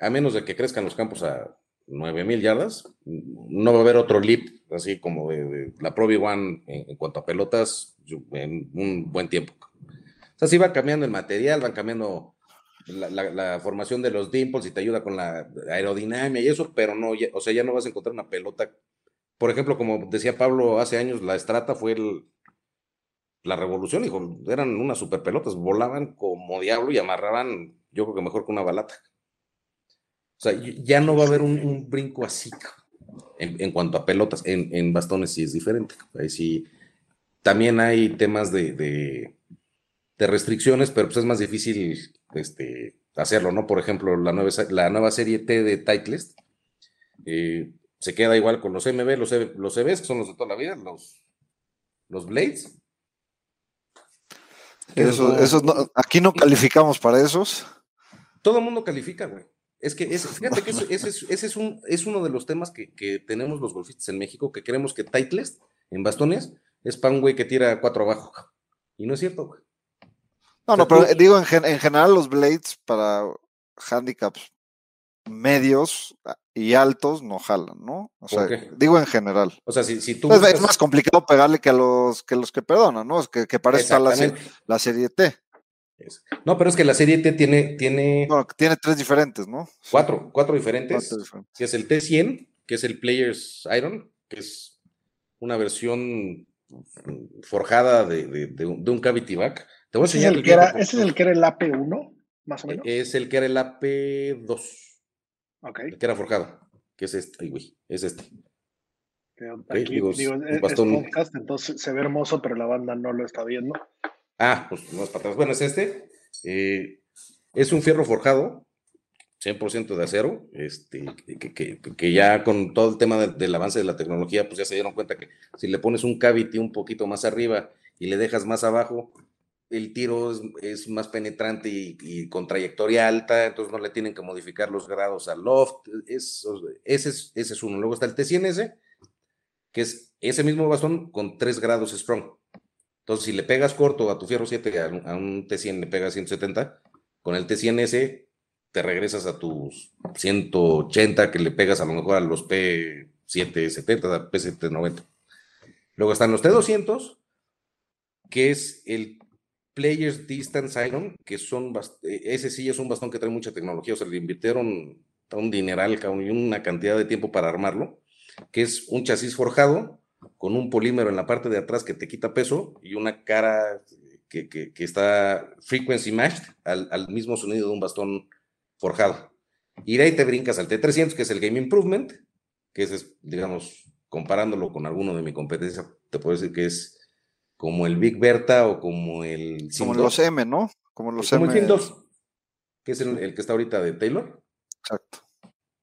a menos de que crezcan los campos a 9000 yardas. No va a haber otro leap así como de, la Pro V1 en, cuanto a pelotas en un buen tiempo. O sea, sí va cambiando el material, van cambiando la, formación de los dimples y te ayuda con la aerodinámica y eso, pero no, o sea, ya no vas a encontrar una pelota. Por ejemplo, como decía Pablo hace años, la Strata fue la revolución, hijo, eran unas super pelotas, volaban como diablo y amarraban, yo creo que mejor que una balata. O sea, ya no va a haber un, brinco así en, cuanto a pelotas. En, bastones sí es diferente. Ahí sí. También hay temas de, restricciones, pero pues es más difícil este, hacerlo, ¿no? Por ejemplo, la nueva, la nueva serie T de Titleist eh, se queda igual con los MB, los, e, los EBs, que son los de toda la vida, los, los Blades. Eso, aquí no calificamos para esos. Todo el mundo califica, güey. Es que fíjate que ese, es, un, es uno de los temas que, tenemos los golfistas en México, que queremos que Titleist en bastones es para un güey que tira cuatro abajo. Y no es cierto, güey. No, no, pero digo, en, general los blades para handicaps medios y altos no jalan, ¿no? O sea, digo en general. O sea, si, tú... Pues, es más complicado pegarle que a los que, los que perdonan, ¿no? Es que, que para eso la, la serie T. No, pero es que la serie T tiene. Tiene, tiene tres diferentes, ¿no? Cuatro, cuatro diferentes. Que es el T100, que es el Players Iron, que es una versión forjada de, un, cavity back. Te voy a enseñar. ¿Ese, es el, que era, ¿Ese es el que era el AP1, más o menos? Es el que era el AP2. Ok. El que era forjado, que es este. Ay, güey, es este. Aquí, digo, es, entonces se ve hermoso, pero la banda no lo está viendo. Ah, pues no es para atrás. Bueno, es este. Eh, es un fierro forjado, 100% de acero, este, que, ya con todo el tema del avance de la tecnología, pues ya se dieron cuenta que si le pones un cavity un poquito más arriba y le dejas más abajo, el tiro es, más penetrante y, con trayectoria alta, entonces no le tienen que modificar los grados al loft. Es, ese, es, ese es uno. Luego está el T100S, que es ese mismo bastón con 3 grados strong. Entonces, si le pegas corto a tu fierro 7, a un, T100 le pegas 170, con el T100S te regresas a tus 180 que le pegas a lo mejor a los P770, P790. Luego están los T200, que es el Players Distance Iron, que son, ese sí es un bastón que trae mucha tecnología, o sea, le invirtieron un dineral y una cantidad de tiempo para armarlo, que es un chasis forjado con un polímero en la parte de atrás que te quita peso y una cara que, está frequency matched al, mismo sonido de un bastón forjado. Y de ahí te brincas al T300, que es el Game Improvement, que es, digamos, comparándolo con alguno de mi competencia, te puedo decir que es como el Big Berta o como el... Como los M, ¿no? Como los como M. el 2, que es el, el que está ahorita de Taylor. Exacto.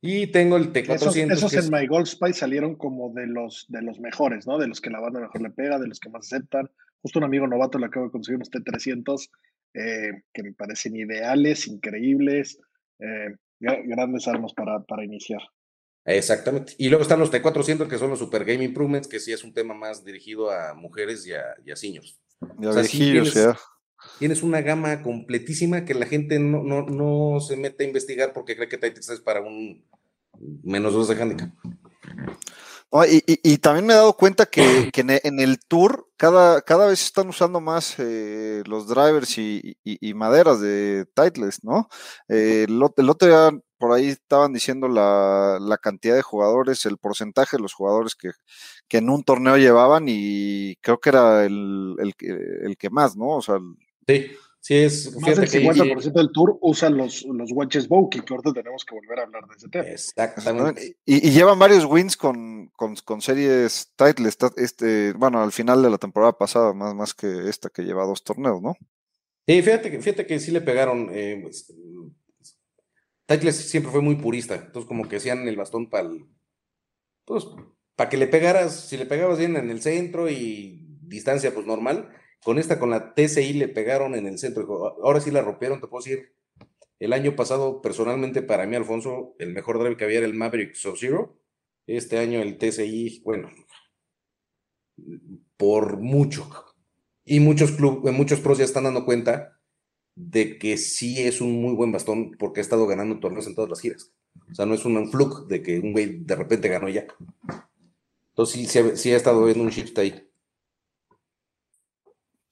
Y tengo el T400. Esos, en My Gold Spy salieron como de los, de los mejores, ¿no? De los que la banda mejor le pega, de los que más aceptan. Justo un amigo novato le acabo de conseguir unos T300 eh, que me parecen ideales, increíbles, eh, grandes armas para, para iniciar. Exactamente. Y luego están los T400 que son los Super Game Improvements, que sí es un tema más dirigido a mujeres y a, y a seniors. o sea, tienes, tienes, una gama completísima que la gente no, no, no se mete a investigar porque cree que Titans es para un menos dos de handicap. y, también me he dado cuenta que, en, el tour cada, cada vez están usando más eh, los drivers y, maderas de Titleist, ¿no? Eh, el, otro día por ahí estaban diciendo la, cantidad de jugadores, el porcentaje de los jugadores que, que, en un torneo llevaban y creo que era el, el, el que más, ¿no? O sea, sí. Sí, es. Más del 50% del tour usan los, los watches Bokeh, que ahorita tenemos que volver a hablar de ese tema. Exactamente. Y, llevan varios wins con, con, con series titles, este, bueno, al final de la temporada pasada, más, más que esta que lleva dos torneos, ¿no? Sí, fíjate, que, fíjate que sí le pegaron. Eh, pues, titles siempre fue muy purista, entonces como que hacían el bastón para pues, para que le pegaras, si le pegabas bien en el centro y distancia pues normal, con esta, con la TCI le pegaron en el centro. Ahora sí la rompieron, te puedo decir. El año pasado, personalmente, para mí, Alfonso, el mejor drive que había era el Maverick Sub-Zero. Este año el TCI, bueno, por mucho. Y muchos clubes, muchos pros ya están dando cuenta de que sí es un muy buen bastón porque ha estado ganando torneos en todas las giras. O sea, no es un fluke de que un güey de repente ganó ya. Entonces sí, sí, ha, estado en un shift ahí.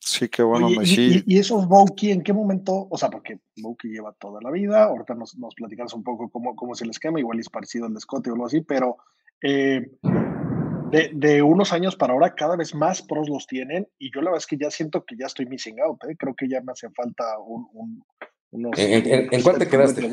Sí, qué bueno. y, y, esos Bokeh, ¿en qué momento? O sea, porque Bokeh lleva toda la vida, ahorita nos, nos platicamos un poco cómo, cómo es el esquema, igual es parecido al de Scott o algo así, pero eh, de, de, unos años para ahora cada vez más pros los tienen y yo la verdad es que ya siento que ya estoy missing out, ¿eh? creo que ya me hace falta un, un unos... ¿En, en, en cuál te quedaste?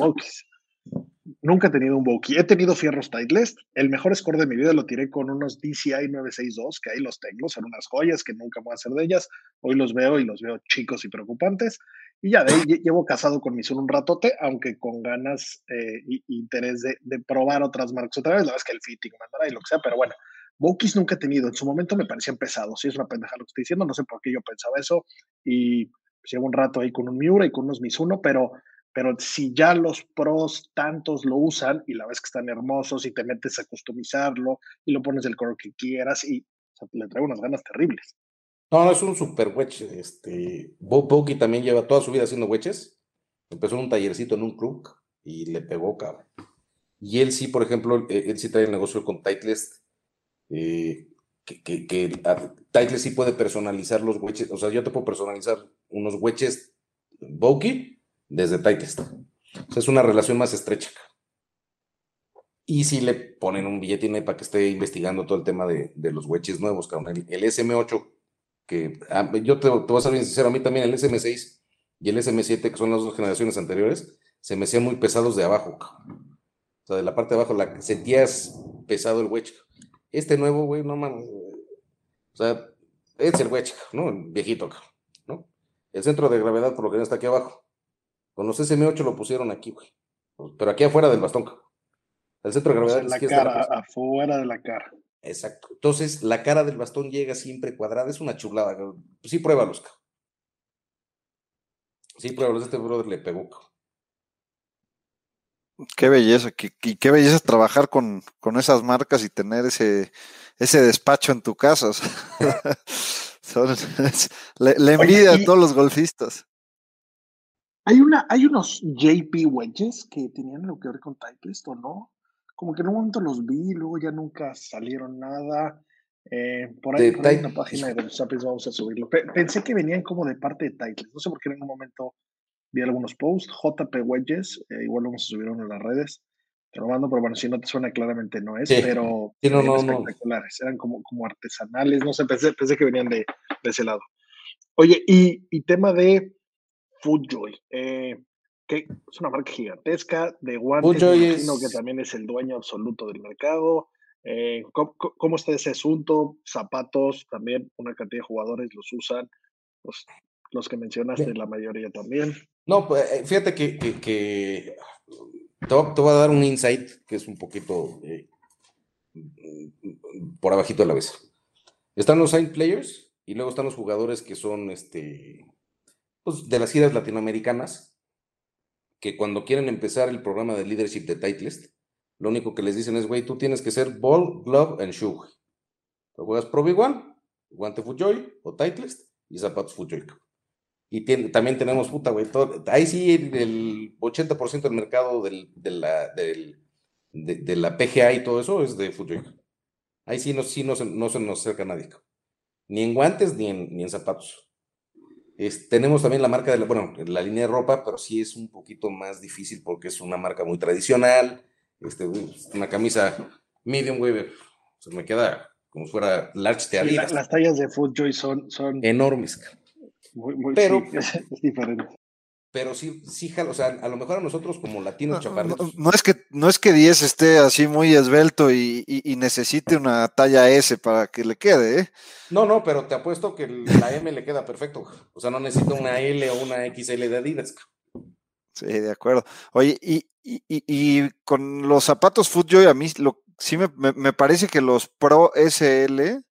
Nunca he tenido un Bokeh. He tenido fierros Titleist. El mejor score de mi vida lo tiré con unos DCI 962, que ahí los tengo. Son unas joyas que nunca voy a hacer de ellas. Hoy los veo y los veo chicos y preocupantes. Y ya de ahí llevo casado con mi un ratote, aunque con ganas e interés de, probar otras marcas otra vez. La verdad es que el fitting mandará y lo que sea, pero bueno. Bokies nunca he tenido. En su momento me parecían pesados. Sí, es una pendeja lo que estoy diciendo. No sé por qué yo pensaba eso. Y pues, llevo un rato ahí con un Miura y con unos Mizuno, pero pero si ya los pros tantos lo usan y la ves que están hermosos y te metes a customizarlo y lo pones el color que quieras y le trae unas ganas terribles. No, es un super wedge. Este, Boki también lleva toda su vida haciendo wedges. Empezó en un tallercito en un club y le pegó, cabrón. Y él sí, por ejemplo, él, sí trae el negocio con Titleist. Eh, que, que, que Titleist sí puede personalizar los wedges. O sea, yo te puedo personalizar unos wedges Boki desde Titleist. O sea, es una relación más estrecha. Y si le ponen un billete para que esté investigando todo el tema de, los wedges nuevos, cabrón. El, SM8, que ah, yo te, voy a ser bien sincero, a mí también el SM6 y el SM7, que son las dos generaciones anteriores, se me hacían muy pesados de abajo. O sea, de la parte de abajo la sentías pesado el wedge. Este nuevo, güey, no mames. O sea, es el wedge, ¿no? Viejito, ¿no? El centro de gravedad por lo que está aquí abajo. Con los SM8 lo pusieron aquí, güey. Pero aquí afuera del bastón. El centro de gravedad. la cara, afuera de la cara. Exacto. Entonces, la cara del bastón llega siempre cuadrada. Es una chulada. Sí, pruébalos. Sí, pruébalos. Este brother le pegó. Qué belleza, qué, qué belleza trabajar con, con, esas marcas y tener ese, ese despacho en tu casa. le, envidia a todos los golfistas. Hay, una, hay unos JP wedges que tenían lo que ver con Titleist o no. Como que en un momento los vi, luego ya nunca salieron nada. Eh, por ahí, en una página de los vamos a subirlo. pensé que venían como de parte de Titleist. No sé por qué en un momento vi algunos posts. JP Wedges, eh, igual vamos a subir uno en las redes. Te lo mando, pero bueno, si no te suena claramente no es, pero eran espectaculares. Eran como, como artesanales, no sé, pensé, pensé que venían de, de ese lado. Oye, y, y tema de Foodjoy, eh, que es una marca gigantesca de guantes, sino que también es el dueño absoluto del mercado. Eh, ¿cómo, está ese asunto? Zapatos, también una cantidad de jugadores los usan, los, los que mencionaste, la mayoría también. No, pues eh, fíjate que, que, te, voy, a dar un insight que es un poquito por abajito de la vez. Están los sign players y luego están los jugadores que son este pues, de las giras latinoamericanas, que cuando quieren empezar el programa de leadership de Titleist, lo único que les dicen es, güey, tú tienes que ser ball, glove and shoe. Juegas Pro V1, guante Fujoy o Titleist y zapatos Fujoy. Y también tenemos, puta, güey, ahí sí el 80% del mercado del, de, la, de, la PGA y todo eso es de Fujoy. Ahí sí no, sí no, se, no se nos acerca nadie. ni en guantes ni en, ni en zapatos. Tenemos también la marca de la, bueno, la línea de ropa, pero sí es un poquito más difícil porque es una marca muy tradicional. Este, una camisa medium, güey, se me queda como si fuera large de Adidas. las tallas de Footjoy son, son enormes. Muy, muy, pero es diferente pero sí, sí, o sea, a lo mejor a nosotros como latinos chaparritos. No, es que no es que 10 esté así muy esbelto y, necesite una talla S para que le quede, ¿eh? No, no, pero te apuesto que la M le queda perfecto. O sea, no necesita una L o una XL de Adidas. Sí, de acuerdo. Oye, y, y, con los zapatos FootJoy, a mí lo, sí me, me, parece que los Pro SL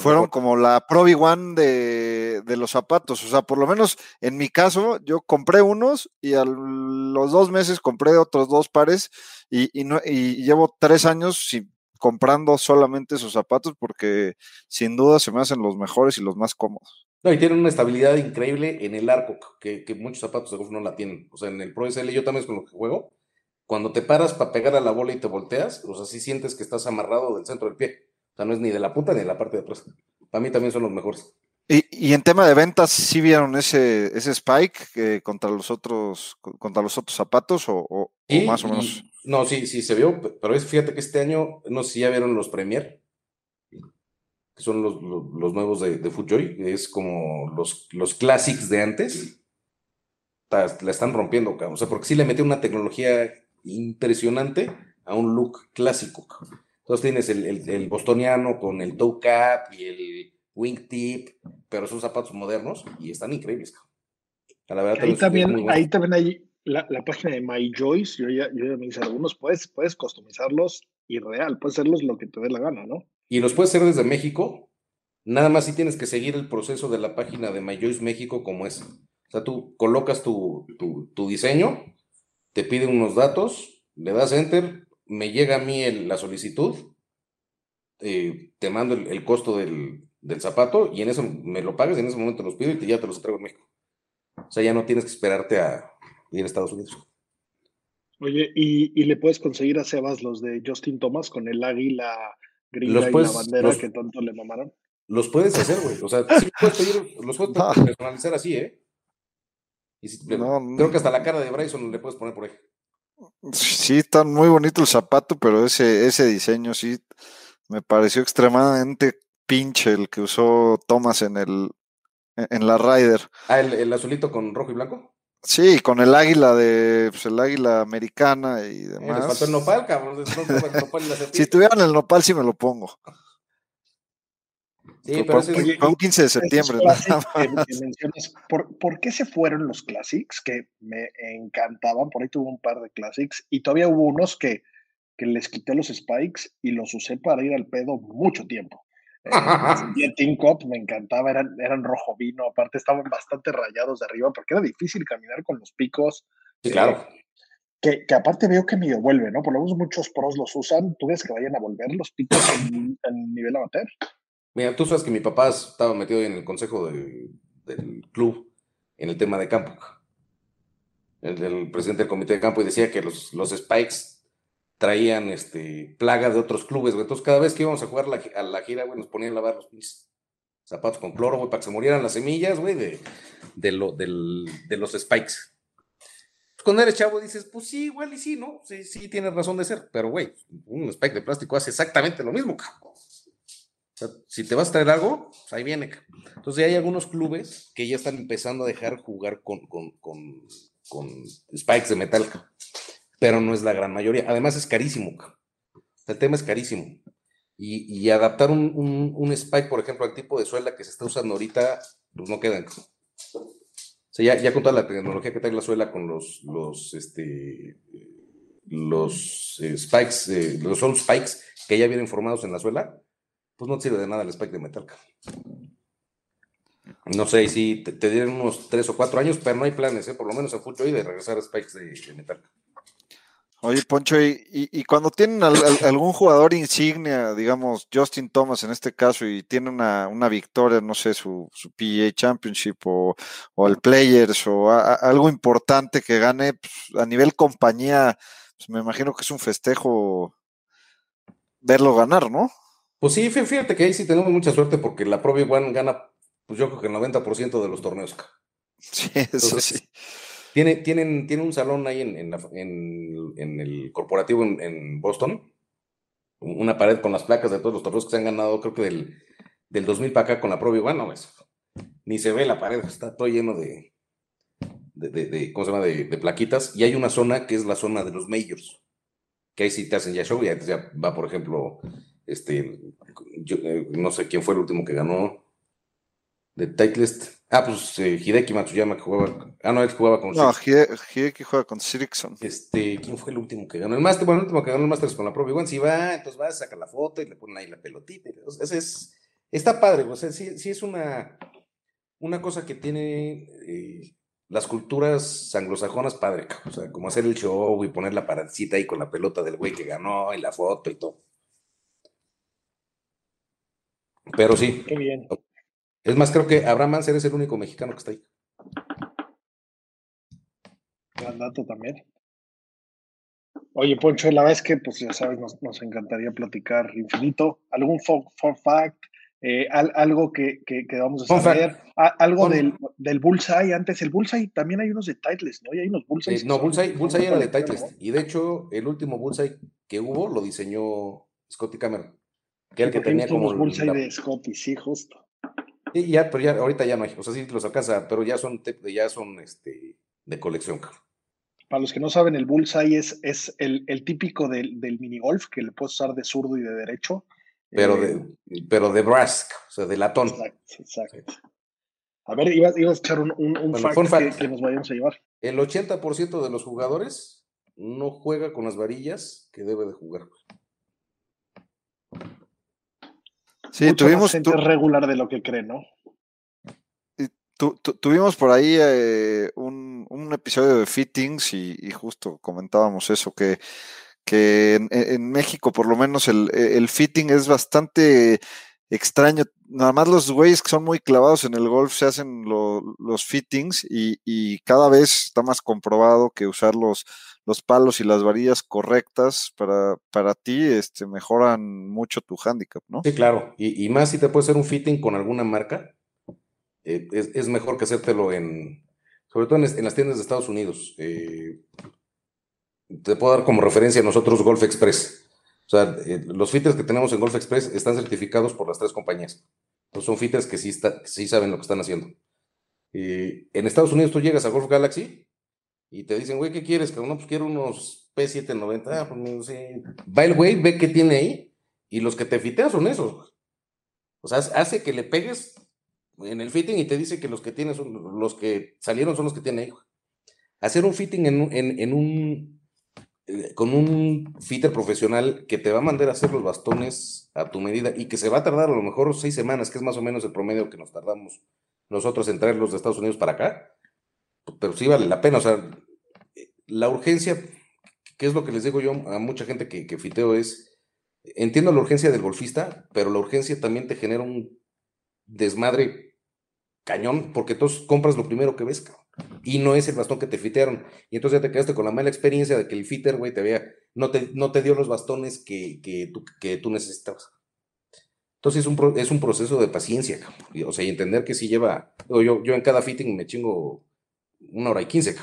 fueron como la Pro V1 de, de, los zapatos. O sea, por lo menos en mi caso, yo compré unos y a los dos meses compré otros dos pares y, y, no, y llevo tres años comprando solamente esos zapatos porque sin duda se me hacen los mejores y los más cómodos. No, y tienen una estabilidad increíble en el arco, que, que muchos zapatos de golf no la tienen. O sea, en el Pro SL yo también es con lo que juego. Cuando te paras para pegar a la bola y te volteas, o sea, sí sientes que estás amarrado del centro del pie. O sea, no es ni de la punta ni de la parte de atrás. Para mí también son los mejores. Y, en tema de ventas, ¿sí vieron ese, ese spike contra los otros contra los otros zapatos o, más o menos? no, sí, sí se vio, pero es, fíjate que este año, no sé si ya vieron los Premier, que son los, los, nuevos de, de Footjoy, es como los, los classics de antes. La están rompiendo, o sea, porque sí le metió una tecnología impresionante a un look clásico. Entonces tienes el, bostoniano con el toe cap y el wingtip, pero son zapatos modernos y están increíbles. ahí, también, ahí también hay la, página de My Joyce, yo ya, yo ya me hice algunos, puedes, puedes customizarlos y real, puedes hacerlos lo que te dé la gana, ¿no? Y los puedes hacer desde México, nada más si tienes que seguir el proceso de la página de My Joyce México como es. O sea, tú colocas tu, tu diseño, te pide unos datos, le das enter, me llega a mí la solicitud, eh, te mando el, costo del, zapato y en eso me lo pagas, en ese momento los pido y ya te los traigo en México. O sea, ya no tienes que esperarte a ir a Estados Unidos. Oye, ¿y, le puedes conseguir a Sebas los de Justin Thomas con el águila grilla y la bandera que tanto le mamaron? Los puedes hacer, güey. O sea, sí puedes pedir, los puedes personalizar así, ¿eh? creo que hasta la cara de Bryson le puedes poner por ahí. Sí, está muy bonito el zapato, pero ese, ese diseño sí me pareció extremadamente pinche el que usó Thomas en el en la Ryder. Ah, el, azulito con rojo y blanco. Sí, con el águila de pues, el águila americana y demás. faltó el nopal, cabrón. si tuvieran el nopal sí me lo pongo. Sí, pero fue un 15 de septiembre. ¿por, qué se fueron los Classics? Que me encantaban. Por ahí tuve un par de Classics. Y todavía hubo unos que, que les quité los Spikes y los usé para ir al pedo mucho tiempo. y el Team Cup me encantaba, eran, eran rojo vino. Aparte, estaban bastante rayados de arriba porque era difícil caminar con los picos. Sí, claro. que, que, aparte veo que medio vuelve, ¿no? Por lo menos muchos pros los usan. ¿Tú ves que vayan a volver los picos en, en nivel amateur? Mira, tú sabes que mi papá estaba metido en el consejo del club en el tema de campo. El, presidente del comité de campo y decía que los, los Spikes traían este, plagas de otros clubes, Entonces, cada vez que íbamos a jugar a la gira, güey, nos ponían a lavar los zapatos con cloro, güey, para que se murieran las semillas, güey, de, de, lo, de los Spikes. Pues, cuando eres chavo dices, pues sí, igual y sí, ¿no? Sí, sí, tienes razón de ser, pero, güey, un Spike de plástico hace exactamente lo mismo, cabrón si te vas a traer algo, pues ahí viene. Entonces hay algunos clubes que ya están empezando a dejar jugar con, con, spikes de metal, pero no es la gran mayoría. Además es carísimo. El tema es carísimo. Y, adaptar un, spike, por ejemplo, al tipo de suela que se está usando ahorita, pues no quedan. O sea, ya, con toda la tecnología que trae la suela con los, los, este, los eh, spikes, eh, los old spikes que ya vienen formados en la suela, pues no sirve de nada el spike de metal. No sé si te, dieron unos tres o cuatro años, pero no hay planes, ¿eh? por lo menos a Fucho y de regresar a spikes de, metal. Oye, Poncho, y, cuando tienen algún jugador insignia, digamos Justin Thomas en este caso, y tiene una, victoria, no sé, su, su PGA Championship o, el Players o algo importante que gane pues, a nivel compañía, pues me imagino que es un festejo verlo ganar, ¿no? Pues sí, fíjate que ahí sí tenemos mucha suerte porque la Pro One gana, pues yo creo que el 90% de los torneos. Sí, eso sí. Tiene, tienen, tiene un salón ahí en, en, el corporativo en, Boston, una pared con las placas de todos los torneos que se han ganado, creo que del, del 2000 para acá con la Pro One, no, eso, ni se ve la pared, está todo lleno de, de, ¿cómo se llama? De, plaquitas, y hay una zona que es la zona de los majors, que ahí sí te hacen ya show, y ahí ya va, por ejemplo, este, yo, eh, no sé quién fue el último que ganó de Titleist. Ah, pues eh, Hideki Matsuyama que jugaba. Ah, no, él jugaba con. No, Hideki juega con Sirikson. Este, ¿quién fue el último que ganó? El Master, bueno, el último que ganó el Masters con la propia Igual, si va, entonces va, saca la foto y le ponen ahí la pelotita. Ese es, está padre, o sea, sí, sí es una, una cosa que tiene eh, las culturas anglosajonas padre, o sea, como hacer el show y poner la paradcita ahí con la pelota del güey que ganó y la foto y todo. Pero sí. Qué bien. Es más, creo que Abraham Manser es el único mexicano que está ahí. Gran dato también. Oye, Poncho, la verdad es que, pues ya sabes, nos, encantaría platicar infinito. ¿Algún fun, fact? Eh, algo que, que, vamos a saber. algo del, del, Bullseye. Antes, el Bullseye también hay unos de Titles, ¿no? Y hay unos Bullseye. no, Bullseye, Bullseye era de Titles. Y de hecho, el último Bullseye que hubo lo diseñó Scotty Cameron. Que el que tenía como. Bullseye de Scotty, sí, justo. Sí, ya, pero ya ahorita ya no hay. O sea, sí los alcanza, pero ya son, ya son este, de colección. Para los que no saben, el bullseye es, es el, típico del, mini golf que le puedes usar de zurdo y de derecho. Pero, de, eh, pero de brass, o sea, de latón. Exacto, exacto. A ver, ibas, a echar un, un, fact, Que, nos vayamos a llevar. El 80% de los jugadores no juega con las varillas que debe de jugar. Sí, tuvimos. gente regular de lo que cree, ¿no? tuvimos por ahí eh, un, episodio de Fittings y, justo comentábamos eso, que, que en, México por lo menos el, el, fitting es bastante extraño. Nada más los güeyes que son muy clavados en el golf se hacen los fittings y, y, cada vez está más comprobado que usar los, los palos y las varillas correctas para, para ti este, mejoran mucho tu handicap, ¿no? Sí, claro. Y, más si te puede hacer un fitting con alguna marca, eh, es, mejor que hacértelo en, sobre todo en, las tiendas de Estados Unidos. Eh, te puedo dar como referencia a nosotros Golf Express. O sea, eh, los fitters que tenemos en Golf Express están certificados por las tres compañías. Son fitters que sí, está, sí saben lo que están haciendo. en Estados Unidos tú llegas a Golf Galaxy y te dicen, güey, ¿qué quieres? Que no, pues quiero unos P790. Ah, pues no sé. Va el güey, ve qué tiene ahí, y los que te fitean son esos. O sea, hace que le pegues en el fitting y te dice que los que tienes los que salieron son los que tiene ahí. Hacer un fitting en, en, un eh, con un fitter profesional que te va a mandar a hacer los bastones a tu medida y que se va a tardar a lo mejor seis semanas, que es más o menos el promedio que nos tardamos nosotros en traerlos de Estados Unidos para acá pero sí vale la pena. O sea, la urgencia, que es lo que les digo yo a mucha gente que, que fiteo, es, entiendo la urgencia del golfista, pero la urgencia también te genera un desmadre cañón, porque tú compras lo primero que ves, y no es el bastón que te fitearon. Y entonces ya te quedaste con la mala experiencia de que el fitter, güey, te vea, no te, no te dio los bastones que, que, tú, que necesitabas. Entonces es un, es un proceso de paciencia, o sea, y entender que si lleva, yo, yo en cada fitting me chingo una hora y quince,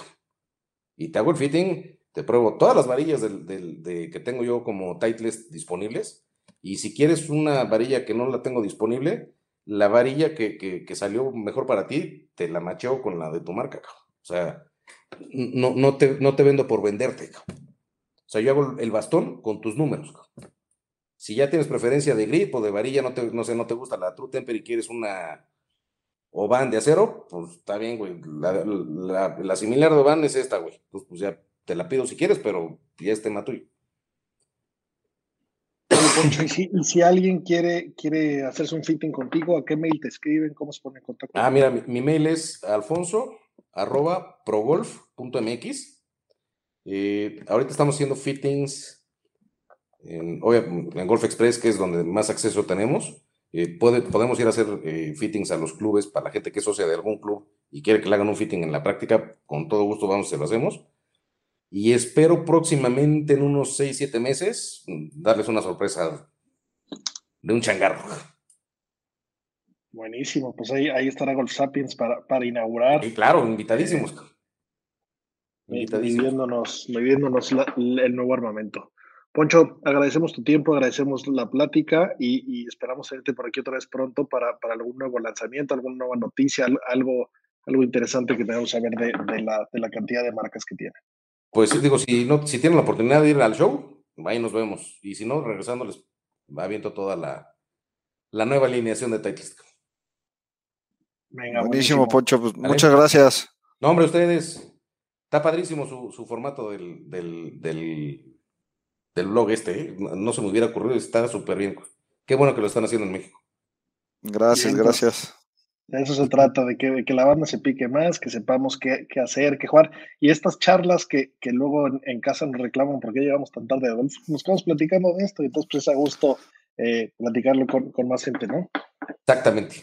y te hago el fitting, te pruebo todas las varillas del, de, que tengo yo como Titleist disponibles, y si quieres una varilla que no la tengo disponible, la varilla que, que, salió mejor para ti, te la macheo con la de tu marca, o sea, no, no, te, no te vendo por venderte, o sea, yo hago el bastón con tus números, Si ya tienes preferencia de grip o de varilla, no, te, no sé, no te gusta la True Temper y quieres una o van de acero, pues está bien, güey. La, similar de van es esta, güey. Entonces, pues ya te la pido si quieres, pero ya es tema tuyo. Y, si, alguien quiere, quiere hacerse un fitting contigo, ¿a qué mail te escriben? ¿Cómo se pone en contacto? Ah, mira, mi, mail es alfonso arroba progolf.mx. Eh, ahorita estamos haciendo fittings en, Golf Express, que es donde más acceso tenemos. Eh, podemos ir a hacer eh, fittings a los clubes para la gente que es socia de algún club y quiere que le hagan un fitting en la práctica, con todo gusto vamos, se lo hacemos. Y espero próximamente, en unos 6, 7 meses, darles una sorpresa de un changarro. Buenísimo, pues ahí, ahí estará Golf Sapiens para, para inaugurar. Y claro, invitadísimos. Midiéndonos, midiéndonos el nuevo armamento. Poncho, agradecemos tu tiempo, agradecemos la plática y, esperamos verte por aquí otra vez pronto para, para, algún nuevo lanzamiento, alguna nueva noticia, algo, algo interesante que tengamos que saber de, de, la, de la cantidad de marcas que tiene. Pues digo, si, no, si tienen la oportunidad de ir al show, ahí nos vemos. Y si no, regresando, les aviento toda la, la nueva alineación de Titleist. Venga, buenísimo, Poncho. Pues, muchas gracias. No, hombre, ustedes. Está padrísimo su, su formato del, del, del, del, blog este. ¿eh? No, se me hubiera ocurrido, está súper bien. Qué bueno que lo están haciendo en México. Gracias, gracias. De eso se trata, de que, que, la banda se pique más, que sepamos qué, qué hacer, qué jugar. Y estas charlas que, que luego en, casa nos reclaman porque llegamos tan tarde, nos quedamos platicando de esto y entonces pues a gusto eh, platicarlo con, con más gente, ¿no? Exactamente.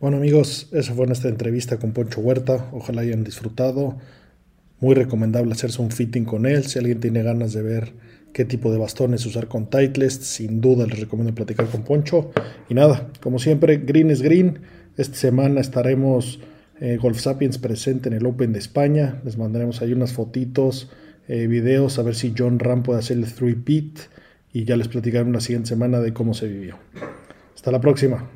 Bueno amigos, esa fue nuestra entrevista con Poncho Huerta. Ojalá hayan disfrutado. Muy recomendable hacerse un fitting con él. Si alguien tiene ganas de ver qué tipo de bastones usar con Titleist, sin duda les recomiendo platicar con Poncho. Y nada, como siempre, green es green. Esta semana estaremos eh, Golf Sapiens presente en el Open de España. Les mandaremos ahí unas fotitos, eh, videos, a ver si John Ram puede hacer el 3 pit. Y ya les platicaré una siguiente semana de cómo se vivió. Hasta la próxima.